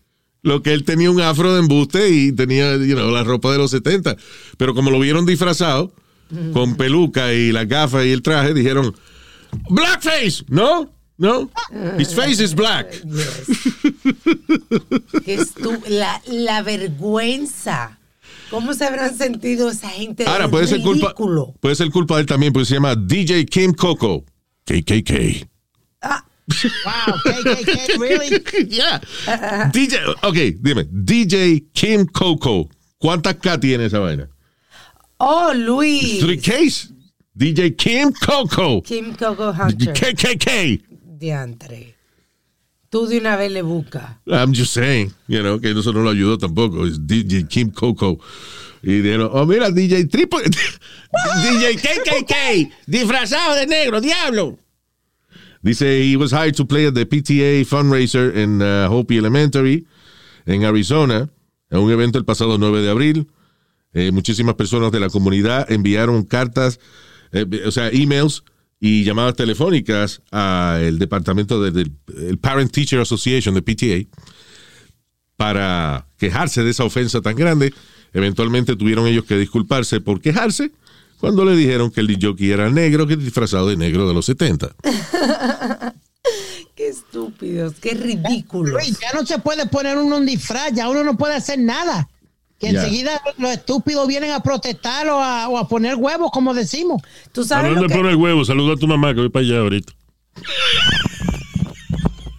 Lo que él tenía un afro de embuste y tenía you know, la ropa de los 70. Pero como lo vieron disfrazado, con peluca y la gafa y el traje, dijeron, Blackface. No, no. His face is black. Estu- la, la vergüenza. ¿Cómo se habrán sentido esa gente? Ahora puede ser culpa, puede ser culpa de él también, porque se llama DJ Kim Coco. KKK. Wow, KKK, really? yeah. DJ, ok, dime, DJ Kim Coco. ¿Cuántas K tiene esa vaina? Oh, Luis. Three Ks. DJ Kim Coco. Kim Coco Hunter. KKK. Diantre. Tú de una vez le buscas. I'm just saying, you know, que eso no lo ayudó tampoco. Es DJ Kim Coco. Y dijeron, oh, mira, DJ Triple. DJ KKK, disfrazado de negro, diablo. Dice, he was hired to play at the PTA fundraiser in uh, Hopi Elementary, en Arizona, en un evento el pasado 9 de abril. Eh, muchísimas personas de la comunidad enviaron cartas, eh, o sea, emails y llamadas telefónicas al departamento de- del el Parent Teacher Association, de PTA, para quejarse de esa ofensa tan grande. Eventualmente tuvieron ellos que disculparse por quejarse cuando le dijeron que el DJ era negro, que disfrazado de negro de los 70. Qué estúpidos, qué ridículos. Luis, ya no se puede poner uno un disfraz, ya uno no puede hacer nada. Que enseguida los estúpidos vienen a protestar o a, o a poner huevos, como decimos. Tú sabes Hablando lo de que... poner huevo, saluda a tu mamá que voy para allá ahorita.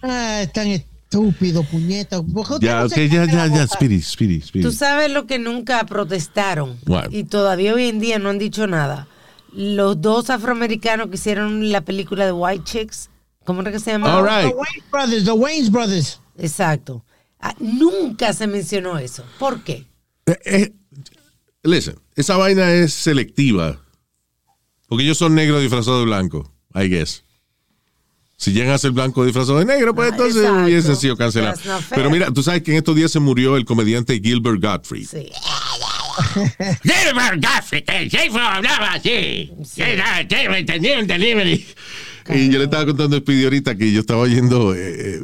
Ah, es tan estúpido, puñeta. ¿Por qué usted Ya, no ok, ya, ya, ya? Speedy, Speedy, Speedy. Tú sabes lo que nunca protestaron What? y todavía hoy en día no han dicho nada. Los dos afroamericanos que hicieron la película de White Chicks, ¿cómo era que se llama? All The right. Wayne Brothers, the Waynes Brothers. Exacto. Ah, nunca se mencionó eso. ¿Por qué? Eh, eh, listen, esa vaina es selectiva. Porque ellos son negros disfrazados de blanco, I guess. Si llegan a ser blanco disfrazado de negro, pues Ah, entonces exacto. hubiesen sido fair. Pero mira, tú sabes que en estos días se murió el comediante Gilbert Gottfried. Sí. Gilbert Gottfried, el jefe hablaba así. Me entendieron, delivery. Y yo le estaba contando a Speedy ahorita que yo estaba oyendo eh, eh,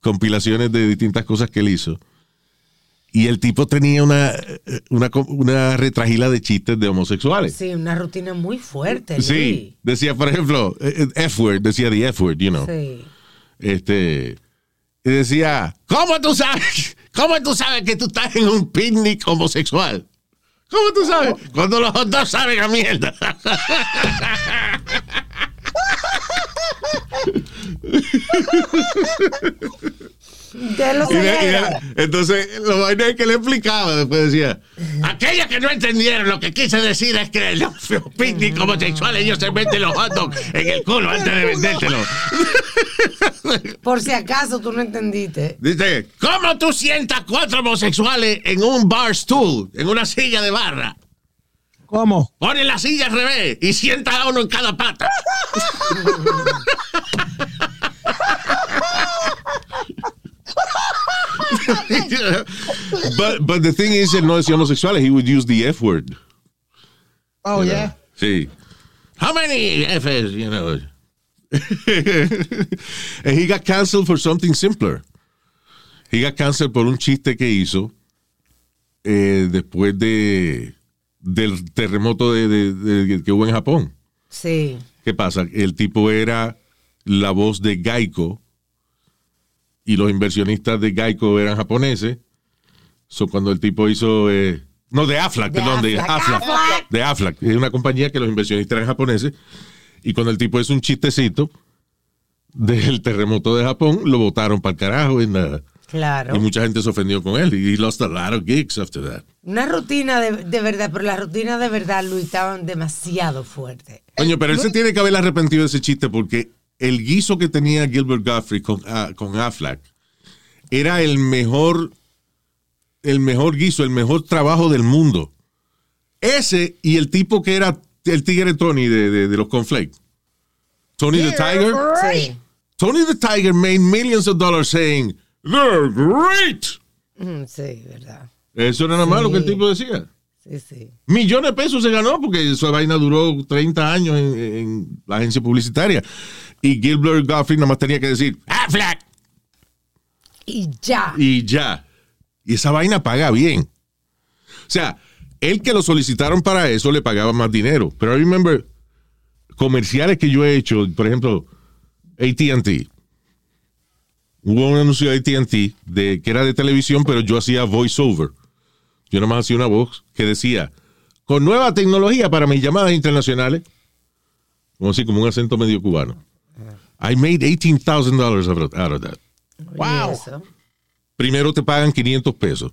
compilaciones de distintas cosas que él hizo. Y el tipo tenía una, eh, una, una retragila de chistes de homosexuales. Sí, una rutina muy fuerte. Sí, decía, por ejemplo, eh, eh, F-word, decía the F-word, you know. Sí. Este, y decía, ¿cómo tú sabes? ¿Cómo tú sabes que tú estás en un picnic homosexual? ¿Cómo tú sabes? Cuando los dos saben a mierda. Ya lo Y de- y sabía. de- entonces, lo vaina es que le explicaba, después decía, Aquellos que no entendieron lo que quise decir es que los picnic homosexuales ellos se meten los hot dogs en el culo antes de vendértelo. Por si acaso tú no entendiste. dice, ¿Cómo tú sientas cuatro homosexuales en un bar stool, en una silla de barra? ¿Cómo? Ponen la silla al revés y sientas a uno en cada pata. but, but the thing is, él no decía homosexuales, he would use the F-word. Oh, yeah. Sí. How many F's, you know? And he got canceled for something simpler. He got canceled por un chiste que hizo eh, después de del terremoto de, de- de- que hubo en Japón. Sí. ¿Qué pasa? El tipo era la voz de Geico y los inversionistas de Geico eran japoneses. So, cuando el tipo hizo... eh, no, de Aflac, De perdón, de Aflac, Aflac. Aflac. De Aflac. Es una compañía que los inversionistas eran japoneses. Y cuando el tipo hizo un chistecito del terremoto de Japón, lo votaron para el carajo. en la- Claro. y mucha gente se ofendió con él. Y he lost a lot of gigs after that. Una rutina de, de verdad, pero las rutinas de verdad, Luis, estaban demasiado fuertes. Coño, pero él se tiene que haber arrepentido de ese chiste porque el guiso que tenía Gilbert Guthrie con, ah, con Affleck era el mejor, el mejor guiso, el mejor trabajo del mundo. Ese y el tipo que era el tigre Tony de, de, de los Conflakes. Tony the Tiger. Sí. Tony the Tiger made millions of dollars saying, they're great. Mm, sí, verdad. Eso era nada más lo que el tipo decía. Sí, sí. Millones de pesos se ganó porque esa vaina duró 30 años en, en la agencia publicitaria. Y Gilbert Gottfried nada más tenía que decir, Affleck, Y ya. y ya. Y esa vaina paga bien. O sea, el que lo solicitaron para eso le pagaba más dinero. Pero I remember comerciales que yo he hecho, por ejemplo, ATT. Hubo un anuncio de ATT de, que era de televisión, pero yo hacía voiceover. Yo nada más hacía una voz que decía, con nueva tecnología para mis llamadas internacionales, como así, como un acento medio cubano. I made $18,000 out of- out of that. Wow. Primero te pagan 500 pesos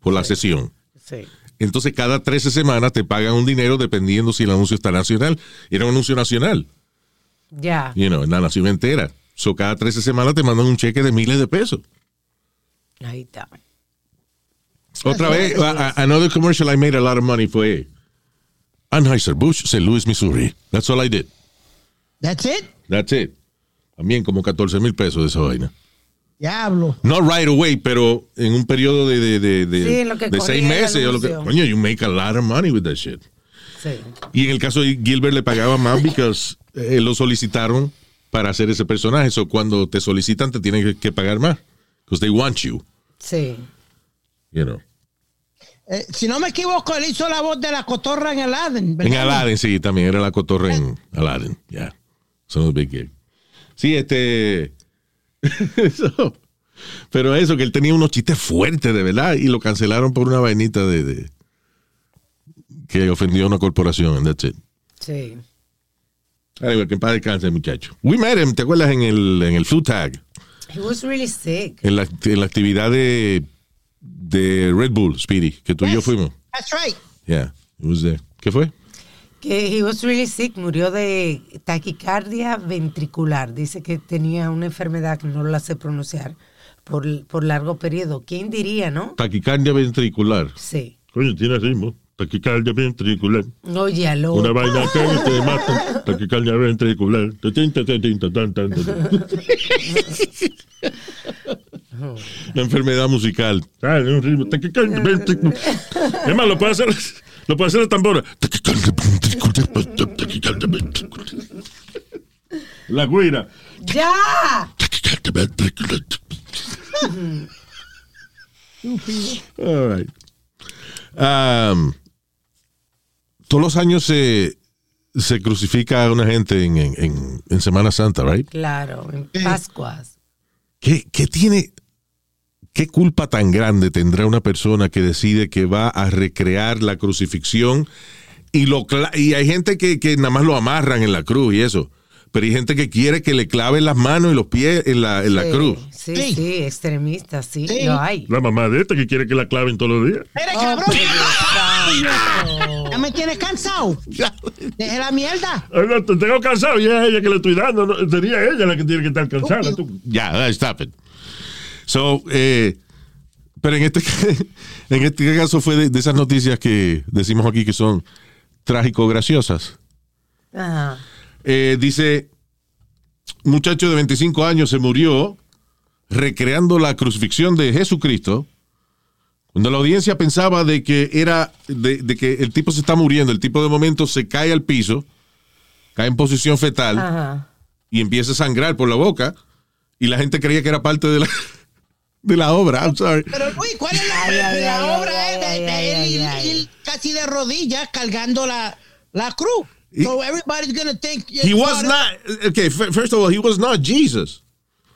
por la sesión. Sí. Entonces cada 13 semanas te pagan un dinero dependiendo si el anuncio está nacional. Era un anuncio nacional, Ya. you know, en la nación entera. So cada 13 semanas te mandan un cheque de miles de pesos. Ahí está. Otra vez, a- a- another commercial I made a lot of money fue Anheuser-Busch, St. Louis, Missouri. That's all I did. That's it. That's it. También como 14 mil pesos de esa vaina. Diablo. No right away, pero en un periodo de, de, de, de- Sí, en lo que de corría seis meses. o lo que- coño, you make a lot of money with that shit. Sí. Y en el caso de Gilbert le pagaba más porque eh, lo solicitaron para hacer ese personaje. So cuando te solicitan te tienen que, que pagar más. Because they want you, Sí. you know. Eh, si no me equivoco, él hizo la voz de la cotorra en Aladdin. ¿verdad? En Aladdin, sí, también era la cotorra en Aladdin. Yeah. Son big gig. Sí, este. eso. Pero eso, que él tenía unos chistes fuertes, de verdad, y lo cancelaron por una vainita de. de- que ofendió a una corporación, and that's it. Sí. Anyway, que en paz descanse, muchacho. We met him, ¿te acuerdas? En el, en el Flu Tag. He was really sick. En la, en la actividad de, de Red Bull, Speedy, que tú y yo fuimos. That's right. Yeah, it was there. ¿Qué fue? Que he was really sick. Murió de taquicardia ventricular. Dice que tenía una enfermedad que no la sé pronunciar por, por largo periodo. ¿Quién diría, no? Taquicardia ventricular. Sí. Coño, tiene ritmo. Taquicardia ventricular. Oye, aló. Una vaina que te mata. Taquicardia ventricular. La enfermedad musical. Ah, un ritmo. Taquicardia ventricular. Es más, lo puede hacer, lo puede hacer el ventricular. La guira. ¡Ya! All right. Um, todos los años se, se crucifica a una gente en, en- en- en Semana Santa, right? Claro, en Pascuas. ¿Qué, qué tiene, qué culpa tan grande tendrá una persona que decide que va a recrear la crucifixión y, lo, y hay gente que, que nada más lo amarran en la cruz y eso, pero hay gente que quiere que le claven las manos y los pies en la, en la cruz. Sí, Sí. sí, extremistas, sí, Sí. lo hay. La mamá de esta que quiere que la claven todos los días. Mira, Oh, cabrón. Ya me tienes cansado. Deje la mierda. No, te tengo cansado y es a ella que le estoy dando. no, sería ella la que tiene que estar cansada. tú. Ya, stop it. So, eh, pero en este, en este caso fue de, de esas noticias que decimos aquí que son trágico graciosas. Ajá. Eh, dice, muchacho de 25 años se murió recreando la crucifixión de Jesucristo. Cuando la audiencia pensaba de que era, de, de que el tipo se está muriendo, el tipo de momento se cae al piso, cae en posición fetal Ajá. y empieza a sangrar por la boca y la gente creía que era parte de la, de la obra. I'm sorry. Pero Luis, ¿cuál es la, Ay, ay, la ay, obra ay, es de, ay, de ay, él ay. ir casi de rodillas cargando la, la cruz? Y- So everybody's gonna think He was not, okay, fir- first of all, he was not Jesus.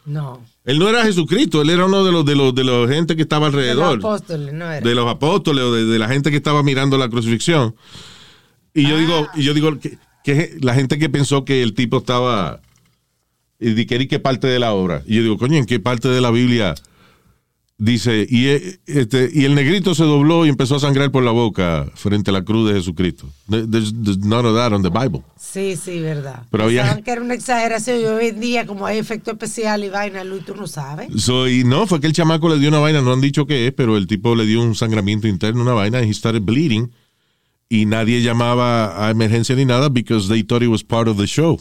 No. Él no era Jesucristo, él era uno de los de los de la gente que estaba De los alrededor. apóstoles, no era. de los apóstoles o de, de la gente que estaba mirando la crucifixión. Y yo digo, y yo digo que, que la gente que pensó que el tipo estaba y di- que qué parte de la obra. Y yo digo, coño, ¿en qué parte de la Biblia dice, y, eh, este, y el negrito se dobló y empezó a sangrar por la boca frente a la cruz de Jesucristo. There's, there's none of that on the Bible. Sí, sí, verdad. Pero había- que era una exageración y hoy en día, como hay efecto especial y vaina, Luis, tú no sabes. So, y no, fue que el chamaco le dio una vaina, no han dicho qué es, pero el tipo le dio un sangramiento interno, una vaina, y he started bleeding. Y nadie llamaba a emergencia ni nada because they thought it was part of the show.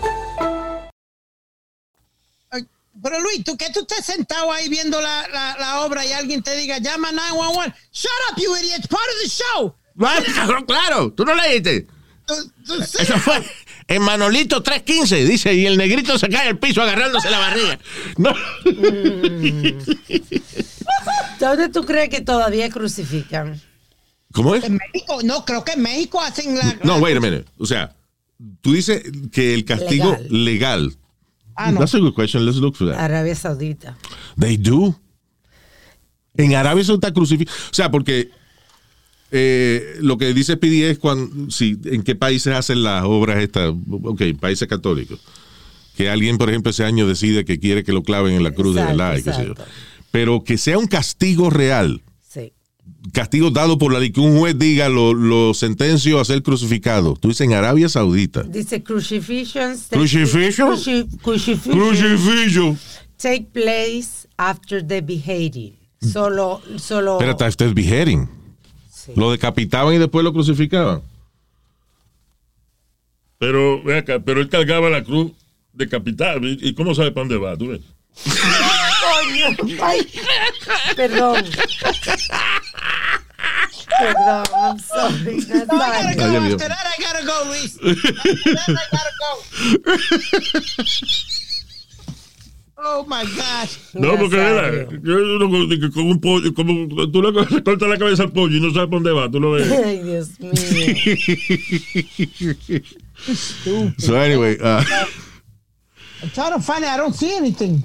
Pero Luis, ¿tú qué tú estés sentado ahí viendo la, la, la obra y alguien te diga, llama 911? Shut up, you idiot, it's part of the show. Bueno, cabrón, claro, tú no leíste. Tú- tú sí. Eso fue en Manolito 315, dice, y el negrito se cae al piso agarrándose la barriga. No. ¿Dónde tú crees que todavía crucifican? ¿Cómo es? En México, no, creo que en México hacen la... No, wait a minute. O sea, tú dices que el castigo legal. Ah, no. That's a good question. Let's look for that. Arabia Saudita. They do. En Arabia Saudita crucifican. O sea, porque eh, lo que dice PD es cuando, sí, en qué países hacen las obras estas. Ok, países católicos. Que alguien, por ejemplo, ese año decide que quiere que lo claven en la cruz de Exacto, yo. exacto. Pero que sea un castigo real. Sí. Castigo dado por la ley, que un juez diga lo, lo sentencio a ser crucificado. Tú dices en Arabia Saudita. Dice crucifixions. Crucifixion? Cruci- crucifixion Crucifixion. Take place after the beheading. Solo, solo. Espérate, after beheading. Lo decapitaban y después lo crucificaban. Pero, ve acá, pero él cargaba la cruz decapitada. ¿Y y cómo sabe para dónde va? ¿Tú ves? Coño, ay, perdón. Perdón, I'm sorry. No, I gotta go. Ay. After that, I gotta go, Luis. After that, I gotta go. Oh, my gosh. No, porque mira, yo con un pollo, como tú le co- cortas la cabeza al pollo y no sabes para dónde va, tú lo ves. Ay, Dios mío. So anyway, uh, I'm trying to find it. I don't see anything.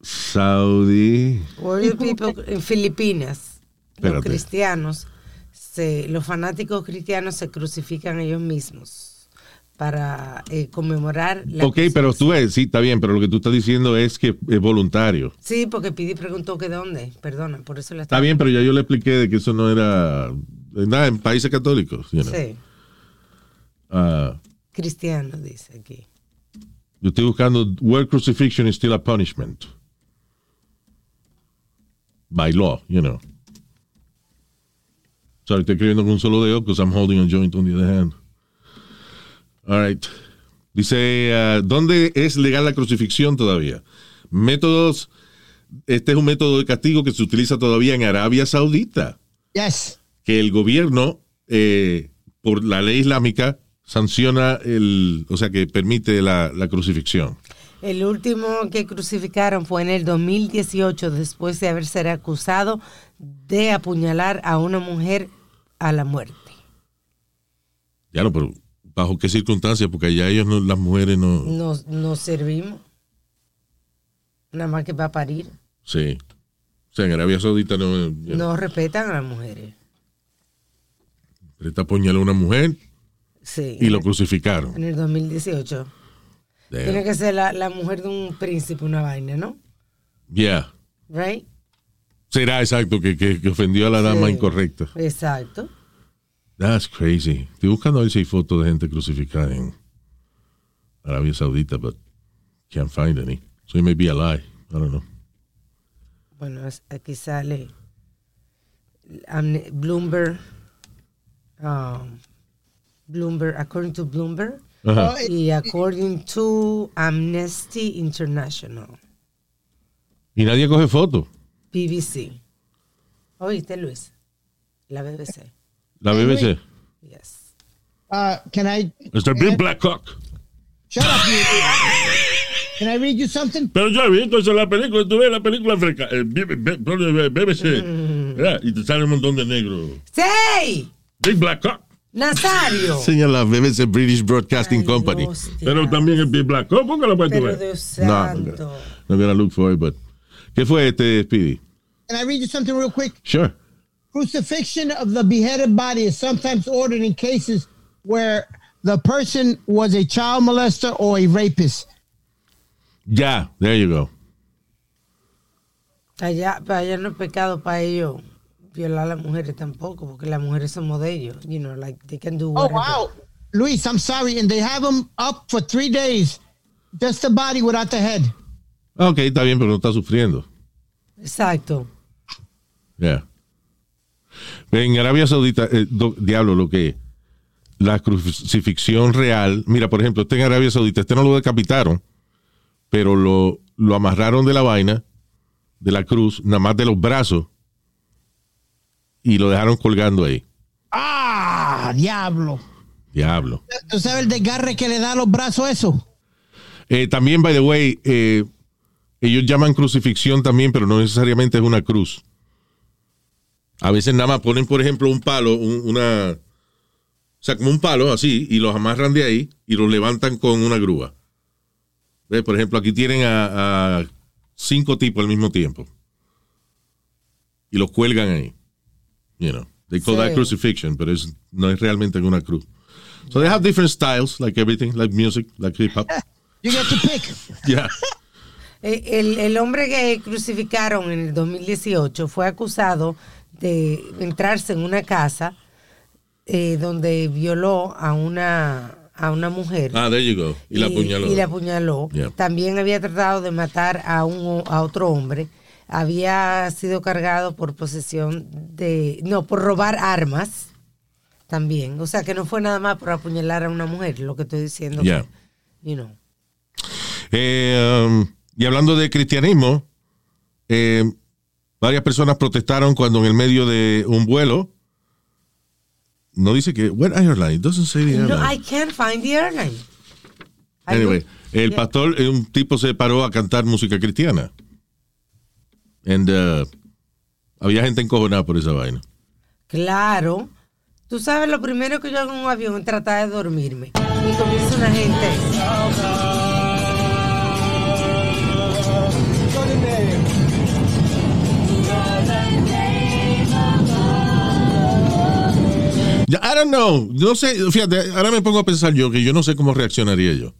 Saudi. Warrior people en Filipinas, los cristianos, se, los fanáticos cristianos se crucifican ellos mismos para eh, conmemorar la Ok, pero tú ves, sí, está bien, pero lo que tú estás diciendo es que es voluntario. Sí, porque Pidi preguntó que dónde, perdona, por eso le Está bien, pero ya yo le expliqué de que eso no era nada en países católicos. you know. Sí, Ah, cristiano dice aquí. yo estoy buscando where crucifixion is still a punishment. By law, you know. Sorry, estoy escribiendo con un solo dedo because I'm holding a joint on the other hand. All right. Dice, ah, ¿dónde es legal la crucifixión todavía? Métodos, este es un método de castigo que se utiliza todavía en Arabia Saudita, Yes. que el gobierno, eh, por la ley islámica, sanciona el, o sea, que permite la, la crucifixión. El último que crucificaron fue en el 2018, después de haber sido acusado de apuñalar a una mujer a la muerte. Ya no, pero ¿bajo qué circunstancias? Porque allá ellos, no, las mujeres no... Nos, nos servimos. Nada más que para parir. Sí. O sea, en Arabia Saudita no... No respetan a las mujeres. Esta apuñaló a una mujer Sí. y lo crucificaron. En el 2018. Damn. Tiene que ser la, la mujer de un príncipe, una vaina, ¿no? Yeah. Right? Será exacto que, que- que ofendió a la dama Sí. incorrecta. Exacto. That's crazy. Estoy buscando a ver si hay fotos de gente crucificada en Arabia Saudita, but can't find any. So it may be a lie. I don't know. Bueno, aquí sale Amne- Bloomberg. um, Bloomberg, according to Bloomberg. Ajá. Y according to Amnesty International. Y nadie coge foto. BBC. ¿Oíste, Luis? La BBC. La BBC. Yes. Uh, can I Mr. Big Black Cock. shut up? you- Can I read you something? Pero yo he visto eso en la película, tú ves la película africana, BBC, ¿verdad? y te sale un montón de negros. ¡Say! Big Black Cock. Nazario. Señala BBC British Broadcasting Company. Pero también el Big Black Cock, ¿por qué lo puedes Pero ver? No, no gonna look for it, but. ¿Qué fue este, Speedy? Can I read you something real quick? Sure. Crucifixion of the beheaded body is sometimes ordered in cases where the person was a child molester or a rapist. Ya, there you go. Allá, para allá no es pecado para ellos violar a las mujeres tampoco, porque las mujeres somos de ellos. You know, like they can do Oh whatever. wow, Luis, I'm sorry, and they have them up for three days, just the body without the head. Ok, está bien, pero no está sufriendo. Exacto. Ya. En Arabia Saudita, eh, do- diablo, lo que la crucifixión real. Mira, por ejemplo, este en Arabia Saudita, este no lo decapitaron, pero lo, lo amarraron de la vaina, de la cruz, nada más de los brazos, y lo dejaron colgando ahí. Ah, diablo. Diablo. ¿Tú sabes el desgarre que le da a los brazos eso? Eh, también, by the way, eh, ellos llaman crucifixión también, pero no necesariamente es una cruz. A veces nada más ponen, por ejemplo, un palo, un- una. O sea, como un palo así, y los amarran de ahí y los levantan con una grúa. ¿Ves? Por ejemplo, aquí tienen a, a cinco tipos al mismo tiempo. Y los cuelgan ahí. You know, they call that crucifixion, pero es, no es realmente una cruz. So they have different styles, like everything, like music, like hip hop. You get to pick. Yeah. Eh, El, el hombre que crucificaron en el 2018 fue acusado de entrarse en una casa eh, donde violó a una, a una mujer. Ah, there you go. Y la apuñaló. Y la apuñaló. Yeah. También había tratado de matar a, un, a otro hombre. Había sido cargado por posesión de... No, por robar armas también. O sea, que no fue nada más por apuñalar a una mujer, lo que estoy diciendo. Yeah. que, you know. Eh, um, y hablando de cristianismo, eh, varias personas protestaron cuando en el medio de un vuelo, no dice que, what airline? It doesn't say the No, airline. I can't find the airline. Anyway, el pastor, un tipo se paró a cantar música cristiana. And, uh, había gente encojonada por esa vaina. Claro. Tú sabes, lo primero que yo hago en un avión es tratar de dormirme. Y comienza una gente. I don't know. No sé, fíjate, ahora me pongo a pensar yo que yo no sé cómo reaccionaría yo.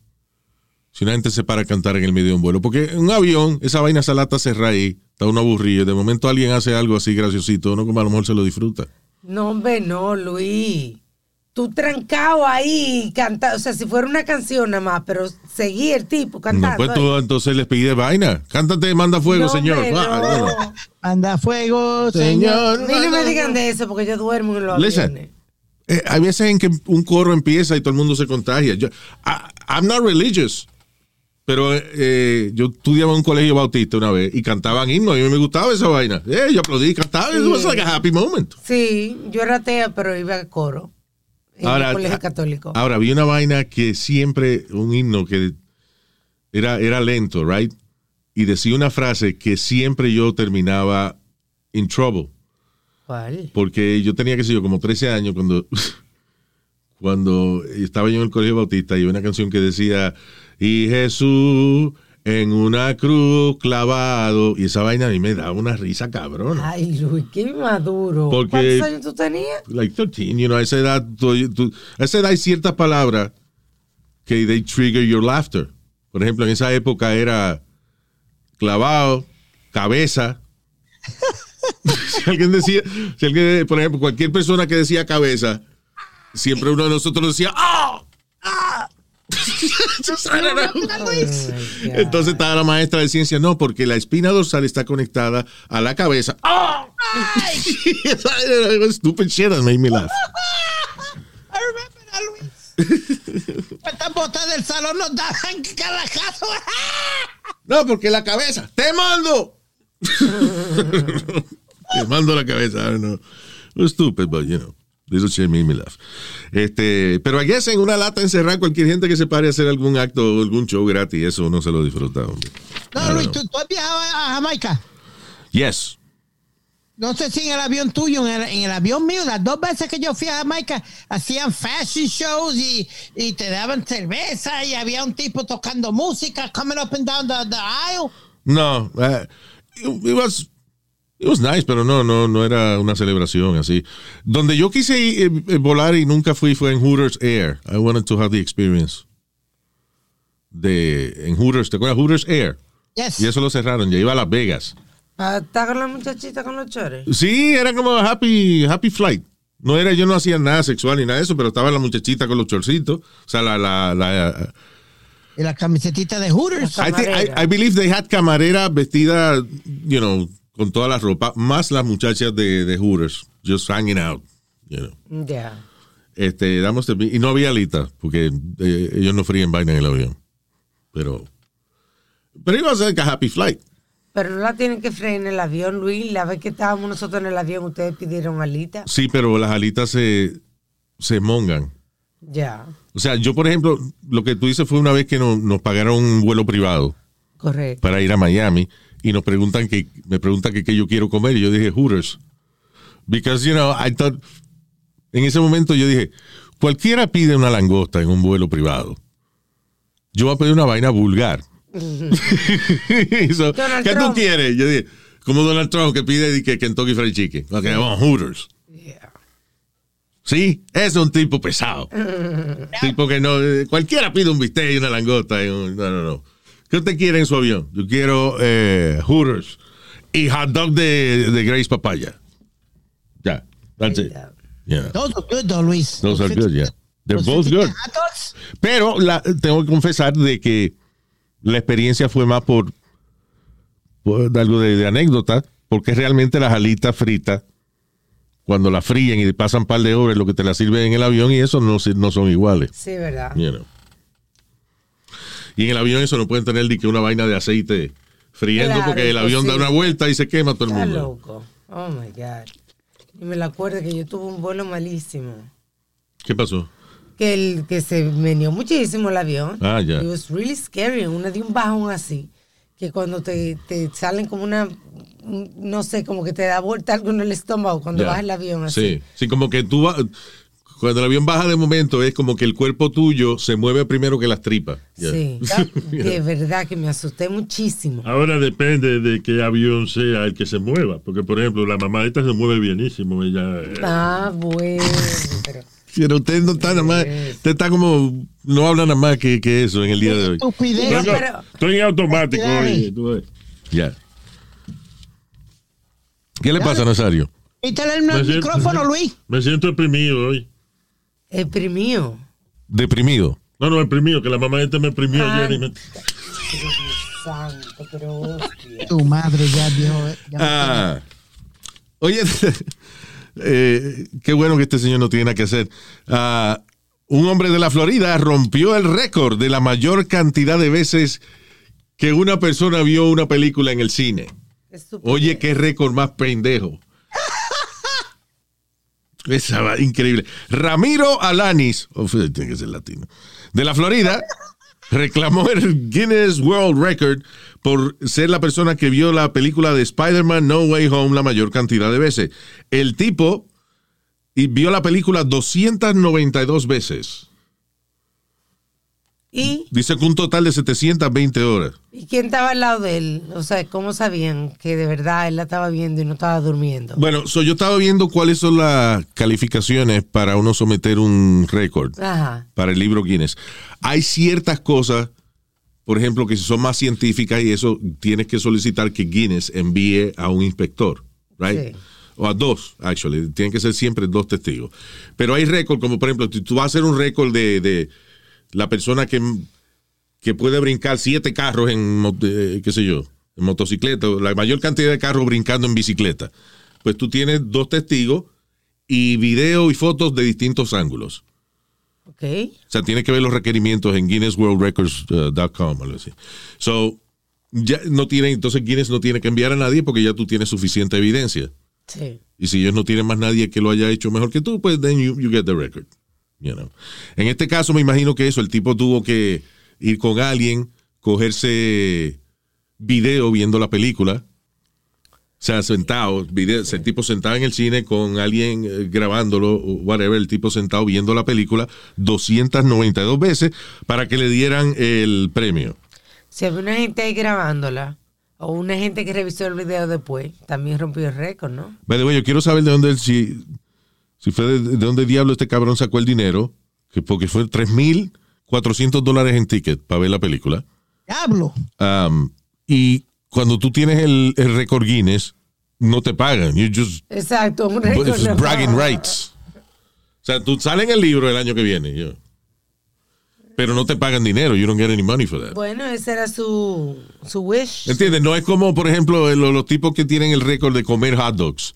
Si una gente se para a cantar en el medio de un vuelo. Porque en un avión, esa vaina esa lata cerrada ahí, está uno aburrido. De momento alguien hace algo así graciosito, uno como a lo mejor se lo disfruta. No, hombre, no, Luis. Tú trancado ahí cantando. O sea, si fuera una canción nada más, pero seguí el tipo No, cantando. pues tú entonces les pide vaina. Cántate, manda fuego, No, señor. hombre, Ah, no. bueno. Anda fuego, Señor. señor. Mí no me digan de eso porque yo duermo en los Listen, aviones. eh, hay veces en que un coro empieza y todo el mundo se contagia. Yo, I- I'm not religious, pero eh, yo estudiaba en un colegio bautista una vez y cantaban himnos. Y a mí me gustaba esa vaina. Eh, yo aplaudí y cantaba. It was like a happy moment. Sí, yo era atea, pero iba a coro. En Ahora, el colegio ah, católico. Ahora, había una vaina que siempre, un himno que era, era lento, right? Y decía una frase que siempre yo terminaba in trouble. ¿Cuál? Porque yo tenía, que sé yo, como 13 años cuando, cuando estaba yo en el colegio bautista y una canción que decía, y Jesús en una cruz clavado. Y esa vaina a mí me daba una risa cabrona. Ay, Luis, qué maduro. Porque- ¿Cuántos años tú tenías? Like 13, you know, a esa edad, tú- tú- a esa edad hay ciertas palabras que they trigger your laughter. Por ejemplo, en esa época era clavado, cabeza. si alguien decía, si alguien, por ejemplo, cualquier persona que decía cabeza, siempre uno de nosotros decía, ¡ah! Entonces estaba la maestra de ciencia, no, porque la espina dorsal está conectada a la cabeza. ¡Oh! Stupid shit that made me laugh. I remember that, Luis. Estas botas del salón nos daban carajazo. No, porque la cabeza. ¡Te mando! Te mando la cabeza. I don't know. It was stupid, but you know. This shit made me laugh. Este, pero I guess en una lata encerrar cualquier gente que se pare a hacer algún acto o algún show gratis, eso no se lo disfruta, hombre. No, Luis, ¿tú, tú has viajado a Jamaica. Yes. No sé si en el avión tuyo, en el, en el avión mío, las dos veces que yo fui a Jamaica, hacían fashion shows y, y te daban cerveza y había un tipo tocando música, coming up and down the, the aisle. No, uh, it, it was it was nice, pero no, no, no era una celebración así. Donde yo quise ir, eh, volar y nunca fui fue en Hooters Air. I wanted to have the experience de en Hooters. ¿Te acuerdas Hooters Air? Yes. Y eso lo cerraron. Ya iba a Las Vegas. Ah, ¿Está con la muchachita con los chores? Sí, era como happy, happy flight. No era, yo no hacía nada sexual ni nada de eso, pero estaba la muchachita con los chorcitos. O sea, la, la, la Y la camisetita de Hooters. I, think, I, I believe they had camarera vestida, you know, con toda la ropa, más las muchachas de, de Hooters, just hanging out, you know. Este, damos y no había alita, porque eh, ellos no fríen vaina en el avión. Pero, pero iba a ser que happy flight. Pero no la tienen que freír en el avión, Luis. La vez que estábamos nosotros en el avión, ustedes pidieron alita. Sí, pero las alitas se, se mongan. Ya, O sea, yo, por ejemplo, lo que tú dices fue una vez que no- nos pagaron un vuelo privado correcto. para ir a Miami y nos preguntan que me preguntan que qué yo quiero comer y yo dije Hooters. Because, you know, I thought, en ese momento yo dije, cualquiera pide una langosta en un vuelo privado. Yo voy a pedir una vaina vulgar. So, ¿Qué tú quieres? Yo dije, como Donald Trump que pide que Kentucky Fried Chicken. Ok, vamos, Hooters. Sí, es un tipo pesado. tipo que no. Cualquiera pide un bistec y una langosta. y un- no, no, no. ¿Qué usted quiere en su avión? Yo quiero eh, Hooters y hot dog de, de Grace Papaya. Ya, that's it. Yeah. Those are good, though, Luis. Those are good, yeah. They're both 50 good. Pero la- tengo que confesar de que la experiencia fue más por, por algo de, de anécdota, porque realmente las alitas fritas, cuando las fríen y pasan un par de horas, lo que te las sirven en el avión y eso no, no son iguales. Sí, ¿verdad? you know. Y en el avión eso no pueden tener ni que una vaina de aceite friendo Claro, porque el avión da una vuelta y se quema todo el Está mundo. loco. Oh my God. Y me la acuerdo que yo tuve un vuelo malísimo. ¿Qué pasó? Que, el, que se meneó muchísimo el avión. Ah, ya. It was really scary. Una de un bajón así. Que cuando te, te salen como una. un- No sé, como que te da vuelta algo en el estómago cuando Ya. baja el avión así. Sí, sí, como que tú vas. Cuando el avión baja de momento, es como que el cuerpo tuyo se mueve primero que las tripas. Sí. De verdad que me asusté muchísimo. Ahora depende de qué avión sea el que se mueva. Porque, por ejemplo, la mamá esta se mueve bienísimo. Ella, eh, Ah, bueno. Pero Pero usted no está nada más. Usted está como. No habla nada más que, que eso en el día de hoy. Estupidez. Estoy- pero- Estoy en automático. Ves. Ya. ¿Qué le pasa, Nazario? Quítale el Me siento- micrófono, Luis. Me siento deprimido hoy. Exprimido. Deprimido. No, no, deprimido, que la mamá esta me deprimió ayer y me... Santo, pero hostia. Tu madre ya dijo. ya me Ah. Oye, eh, qué bueno que este señor no tiene nada que hacer. Ah, un hombre de la Florida rompió el récord de la mayor cantidad de veces que una persona vio una película en el cine. Oye, qué récord más pendejo. Esa va increíble. Ramiro Alanis, of- tiene que ser latino, de la Florida, reclamó el Guinness World Record por ser la persona que vio la película de Spider-Man No Way Home la mayor cantidad de veces. El tipo y vio la película 292 veces. ¿Y, Dice que un total de 720 horas. ¿Y quién estaba al lado de él? O sea, ¿cómo sabían que de verdad él la estaba viendo y no estaba durmiendo? Bueno, so yo estaba viendo cuáles son las calificaciones para uno someter un récord para el libro Guinness. Hay ciertas cosas, por ejemplo, que son más científicas y eso tienes que solicitar que Guinness envíe a un inspector, right? Sí. O a dos, actually. Tienen que ser siempre dos testigos. Pero hay récords, como por ejemplo, si tú vas a hacer un récord de, de la persona que, que puede brincar siete carros en, eh, qué sé yo, en motocicleta, la mayor cantidad de carros brincando en bicicleta. Pues tú tienes dos testigos y video y fotos de distintos ángulos. Ok. O sea, tiene que ver los requerimientos en GuinnessWorldRecords.com o algo así. So, ya no tiene, entonces Guinness no tiene que enviar a nadie porque ya tú tienes suficiente evidencia. Sí. Y si ellos no tienen más nadie que lo haya hecho mejor que tú, pues then you, you get the record. You know. En este caso me imagino que eso, el tipo tuvo que ir con alguien, cogerse video viendo la película. O sea, sentado, video, el tipo sentado en el cine con alguien eh, grabándolo, whatever, el tipo sentado viendo la película 292 veces para que le dieran el premio. Si había una gente ahí grabándola, o una gente que revisó el video después, también rompió el récord, ¿no? Way, yo quiero saber de dónde, si, si fue de, de dónde diablo este cabrón sacó el dinero, que porque fue 3.400 dólares en ticket para ver la película. Diablo. Um, y cuando tú tienes el, el récord Guinness, no te pagan. You just Exacto, un récord. no. bragging rights. O sea, tú sales en el libro el año que viene. yo. Pero no te pagan dinero. You don't get any money for that. Bueno, ese era su, su wish. ¿Entiendes? No es como, por ejemplo, los, tipos que tienen el récord de comer hot dogs.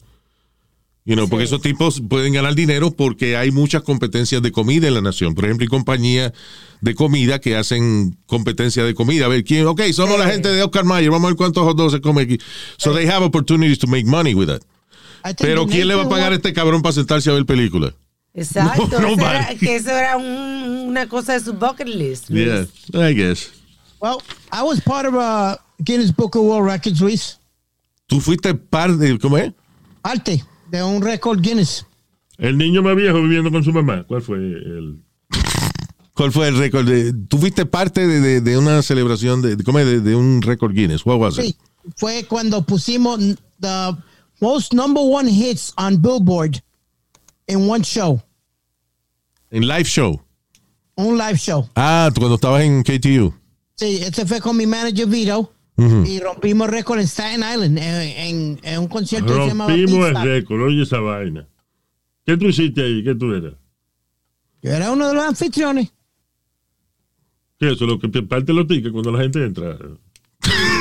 You know, Porque esos tipos pueden ganar dinero porque hay muchas competencias de comida en la nación. Por ejemplo, hay compañías de comida que hacen competencia de comida. A ver, ¿quién? Ok, somos la gente de Oscar Mayer. Vamos a ver cuántos hot dogs se come aquí. So they have opportunities to make money with that. Pero ¿quién le va a pagar a este cabrón para sentarse a ver películas? Exacto. No, no eso era- vale. que eso era un- una cosa de su bucket list. Luis. Yeah, I guess. Well, I was part of uh, Guinness Book of World Records, Luis. ¿Tú fuiste par de, ¿cómo es? Parte de un récord Guinness. El niño más viejo viviendo con su mamá. ¿Cuál fue el...? ¿Cuál fue el récord? De, ¿Tú fuiste parte de, de- de una celebración de, de, ¿cómo es? de, de un récord Guinness? Was it? Sí, fue cuando pusimos the most number one hits on Billboard in one show, En live show. un live show. Ah, cuando estabas en KTU. Sí, ese fue con mi manager Vito Ujú. y rompimos récord en Staten Island en, en- en un concierto que se llamaba Rompimos el récord. Oye esa vaina. ¿Qué tú hiciste ahí? ¿Qué tú eras? Yo era uno de los anfitriones. ¿Qué eso? Lo que parte los tickets cuando la gente entra.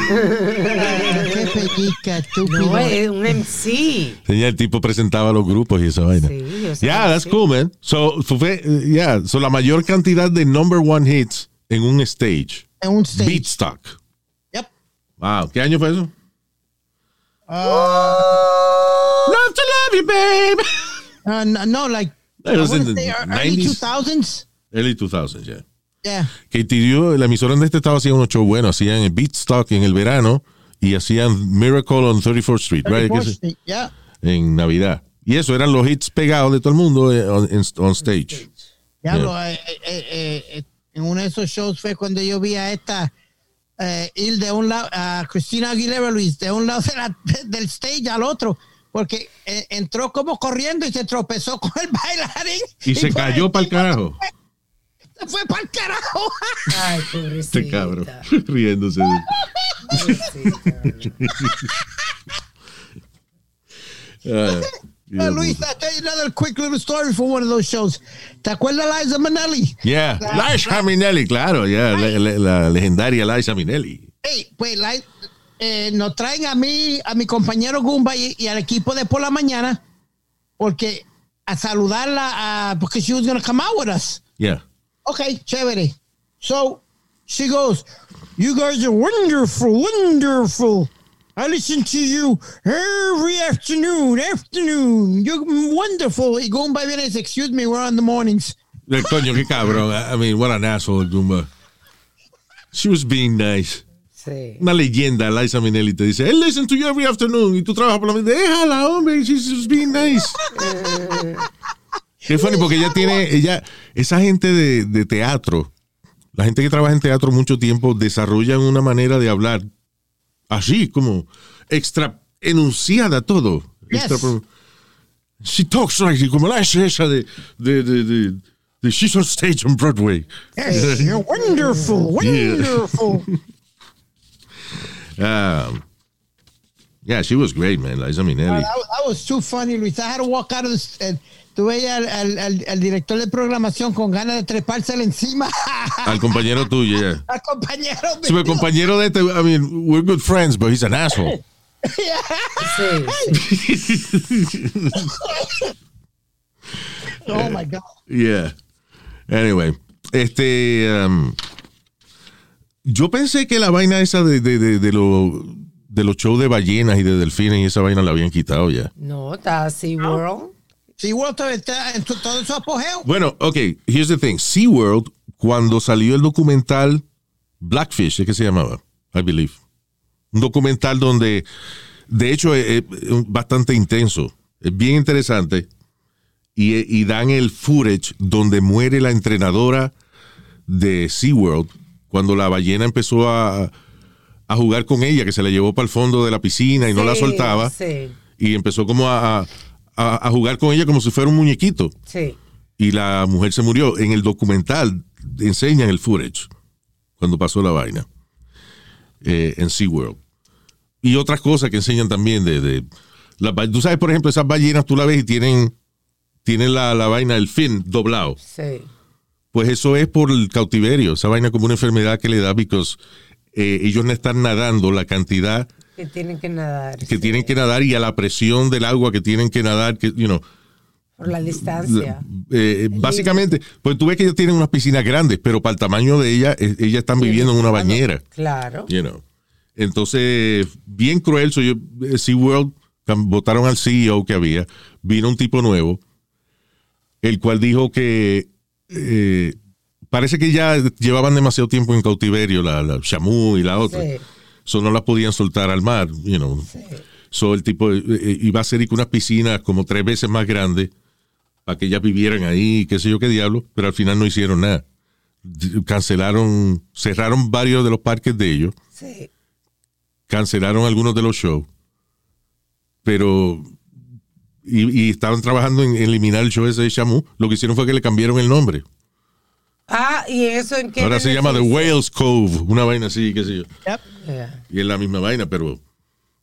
Qué pellica, estúpido. No, es un MC. Tenía el tipo presentaba los grupos y esa vaina. Sí, yo Yeah, that's sí. cool, man. So, fue, yeah, so la mayor cantidad de number one hits en un stage. En un stage. Beatstock. Wow, ¿qué año fue eso? Uh, Love to love you, babe. uh, no, no, like It was in the say early 90s. 2000s. Early 2000s, yeah. Yeah. KTU, la emisora donde este estaba hacía unos shows buenos. Hacían el Beatstock en el verano y hacían Miracle on 34th Street, right? 34th Que se- Street, Yeah. en Navidad. Y eso eran los hits pegados de todo el mundo eh, on, en- on stage. Diablo, eh, eh, eh, eh, en uno de esos shows fue cuando yo vi a esta eh, ir de un lado, a Cristina Aguilera Luis, de un lado de la- del stage al otro, porque eh, entró como corriendo y se tropezó con el bailarín. Y se cayó para el carajo. Se fue para el carajo. Ay, pobrecita. Este cabrón, riéndose. Ah, Uh, Luis, I'll tell you another quick little story for one of those shows. ¿Te acuerdas Liza Minnelli? Yeah, Liza Minnelli, claro, yeah, la, la- la legendaria Liza Minnelli. Hey, pues Li- eh, nos traen a mí, a mi compañero Gumba y, y al equipo de por la mañana, porque a saludarla, a, porque she was going to come out with us. Yeah. Okay, chévere. So she goes, You guys are wonderful, wonderful. I listen to you every afternoon, afternoon. You're wonderful. Y Gumba viene y dice, Excuse me, we're on the mornings. El coño, qué cabrón. I mean, what an asshole, Goomba. She was being nice. Sí. Una leyenda, Liza Minnelli te dice, I listen to you every afternoon. Y tú trabajas por la mañana. Déjala, hombre. She's being nice. Qué funny, porque ella tiene, ella, esa gente de, de teatro, la gente que trabaja en teatro mucho tiempo, desarrollan una manera de hablar así, como extra enunciada todo. Yes. Extra she talks like, como la esa de, de, de, de, de She's on stage on Broadway. Yes, you're wonderful, Yeah. wonderful. Um, yeah, she was great, man, Liza Minnelli. Was- that was too funny, Luis. I had to walk out of this. And tú veías al, al- al- al director de programación con ganas de trepársele encima Al compañero tuyo, yeah. al compañero. Sí, pero el compañero de este, I mean, we're good friends, but he's an asshole. Sí, sí. Oh my God. Yeah. Anyway, este. um, yo pensé que la vaina esa de, de, de, de, lo- de los shows de ballenas y de delfines y esa vaina la habían quitado ya. No, está SeaWorld. Walter está en todo su apogeo. Bueno, ok, here's the thing. SeaWorld, cuando salió el documental Blackfish, ¿es que se llamaba? I believe. Un documental donde, de hecho, es, es bastante intenso. Es bien interesante. Y, y dan el footage donde muere la entrenadora de SeaWorld cuando la ballena empezó a, a jugar con ella, que se la llevó para el fondo de la piscina y no la soltaba. Sí, Y empezó como a, a- a- a jugar con ella como si fuera un muñequito sí. y la mujer se murió. En el documental enseñan el footage cuando pasó la vaina eh, en SeaWorld. Y otras cosas que enseñan también de... de ba- tú sabes, por ejemplo, esas ballenas tú la ves y tienen, tienen la, la vaina, el fin doblado. Sí. Pues eso es por el cautiverio. Esa vaina como una enfermedad que le da porque ellos no están nadando la cantidad Que tienen que nadar. que tienen que nadar y a la presión del agua que tienen que nadar, que, you know, Por la distancia. Eh, básicamente, pues tú ves que ellos tienen unas piscinas grandes, pero para el tamaño de ella, eh, ellas están viviendo en una bañera. Claro. You know. Entonces, bien cruel. So yo, eh, SeaWorld votaron al CEO que había. Vino un tipo nuevo, el cual dijo que eh, parece que ya llevaban demasiado tiempo en cautiverio, la, la Shamu y la otra. Sí. So no las podían soltar al mar, you know. So el tipo eh, eh, iba a hacer unas piscinas como tres veces más grandes para que ellas vivieran ahí, qué sé yo qué diablo, pero al final no hicieron nada. Cancelaron, cerraron varios de los parques de ellos, Sí. cancelaron algunos de los shows, pero y, y estaban trabajando en eliminar el show ese de Shamu. Lo que hicieron fue que le cambiaron el nombre. Ah, ¿y eso en qué? Ahora se llama The? Whales Cove, una vaina así, qué sé yo. Yeah. Y es la misma vaina, pero,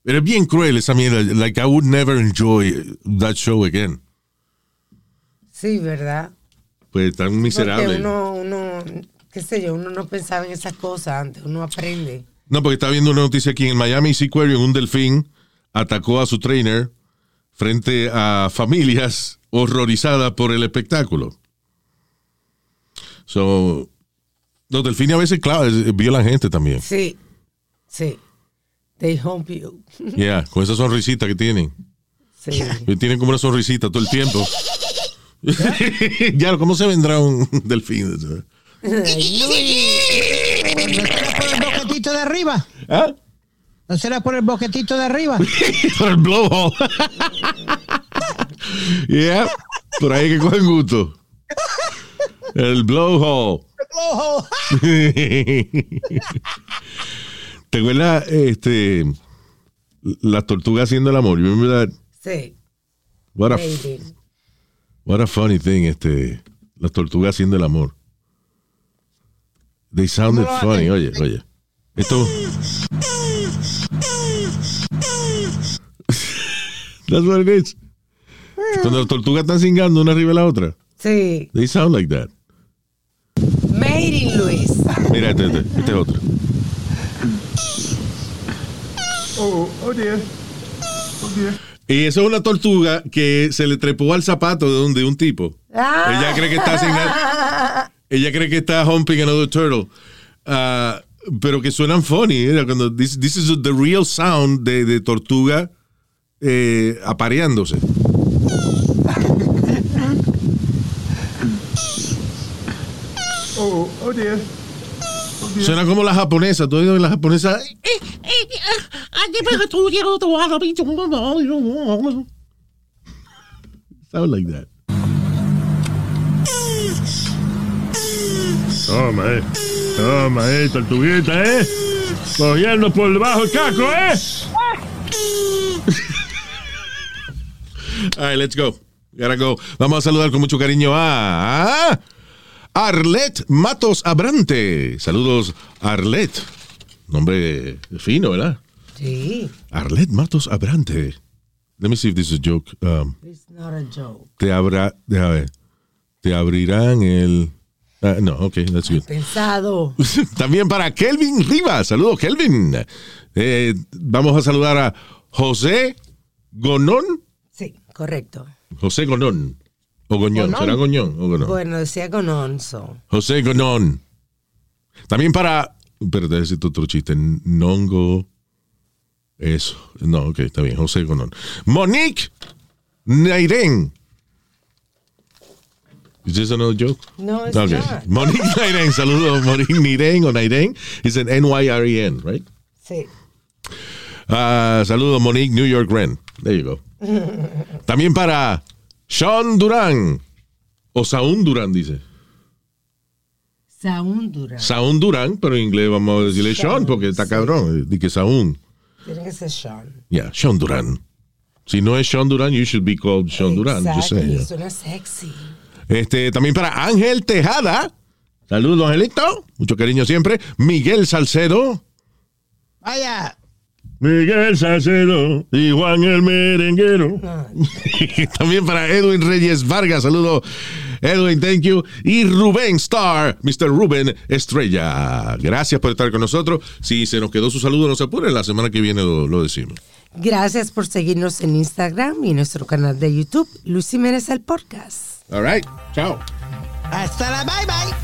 pero es bien cruel esa mierda. Like, I would never enjoy that show again. Sí, ¿verdad? Pues tan Porque miserable. uno, uno, qué sé yo, uno no pensaba en esas cosas antes, uno aprende. No, porque estaba viendo una noticia aquí en Miami Seaquarium, un delfín atacó a su trainer frente a familias horrorizadas por el espectáculo. So, los delfines a veces, claro, violan gente también. Sí, sí. They hump you. Yeah, con esa sonrisita que tienen. Sí. Tienen como una sonrisita todo el tiempo. ya, ¿cómo se vendrá un delfín? Ay, Luis. ¿No será por el boquetito de arriba? ¿Ah? ¿No será por el boquetito de arriba? Por el blowhole. yeah, por ahí que cogen gusto. El blowhole. Ojo. ¿Te acuerdas este, las tortugas haciendo el amor? You remember that? Sí. What a, what a funny thing, este, las tortugas haciendo el amor. They sounded ¿Cómo lo funny. Oye, oye. Esto. That's what it is. Cuando las tortugas están cingando una arriba de la otra. Sí. They sound like that. Mira, este, este, este es otro. Oh, oh dear. Oh dear. Y eso es una tortuga que se le trepó al zapato de un, de un tipo. Ah. Ella cree que está cingando- Ella cree que está humping another turtle. Ah, pero que suenan funny. Era cuando this, this is the real sound de, de tortuga eh, apareándose. Oh, oh dear. Suena como la japonesa. ¿Tú has oído la japonesa? Sound like that. Toma, eh. Toma, eh, tortuguita, eh. Cogiendo por debajo el caco, eh. All right, let's go. Gotta go. Vamos a saludar con mucho cariño a Arlet Matos Abrante. Saludos, Arlet. Nombre fino, ¿verdad? Sí. Arlet Matos Abrante. let me see if this is a joke. Um, It's not a joke. te habrá, déjame ver. Te abrirán el. ah, no, ok, that's good. Pensado. También para Kelvin Rivas. Saludos, Kelvin. Eh, vamos a saludar a José Gonón. Sí, correcto. José Gonón. O Goñón. Gonón. ¿Será Goñón o Gonón? Bueno, decía con onzo. José Gonón. También para. Espérate, ese es otro chiste. Nongo. Eso. No, ok, está bien. José Gonón. Monique Nairen. Is this another joke? No, it's Okay. not. Monique Nairen. Saludos, Monique Niren o Nairen. It's an N-Y-R-E-N, right? Sí. Ah, saludos, Monique New York Ren. There you go. También para Sean Durán. O Saúl Durán, dice. Saúndura. Saúl Durán, pero en inglés vamos a decirle Sean porque está cabrón. Dice que Saúl. Tiene que ser Sean. Yeah, Sean Durán. Si no es Sean Durán, you should be called Sean Durán. Just Exacto, saying. y suena sexy. Este, también para Ángel Tejada. Saludos, Angelito. Mucho cariño siempre. Miguel Salcedo. Vaya. Miguel Salcedo y Juan el merenguero. También para Edwin Reyes Vargas. Saludos, Edwin, thank you. Y Rubén Star, Mr. Rubén Estrella. Gracias por estar con nosotros. Si se nos quedó su saludo, no se apure. La semana que viene lo, lo decimos. Gracias por seguirnos en Instagram y en nuestro canal de YouTube, Luis Jiménez el Podcast. All right. Chao. Hasta la bye bye.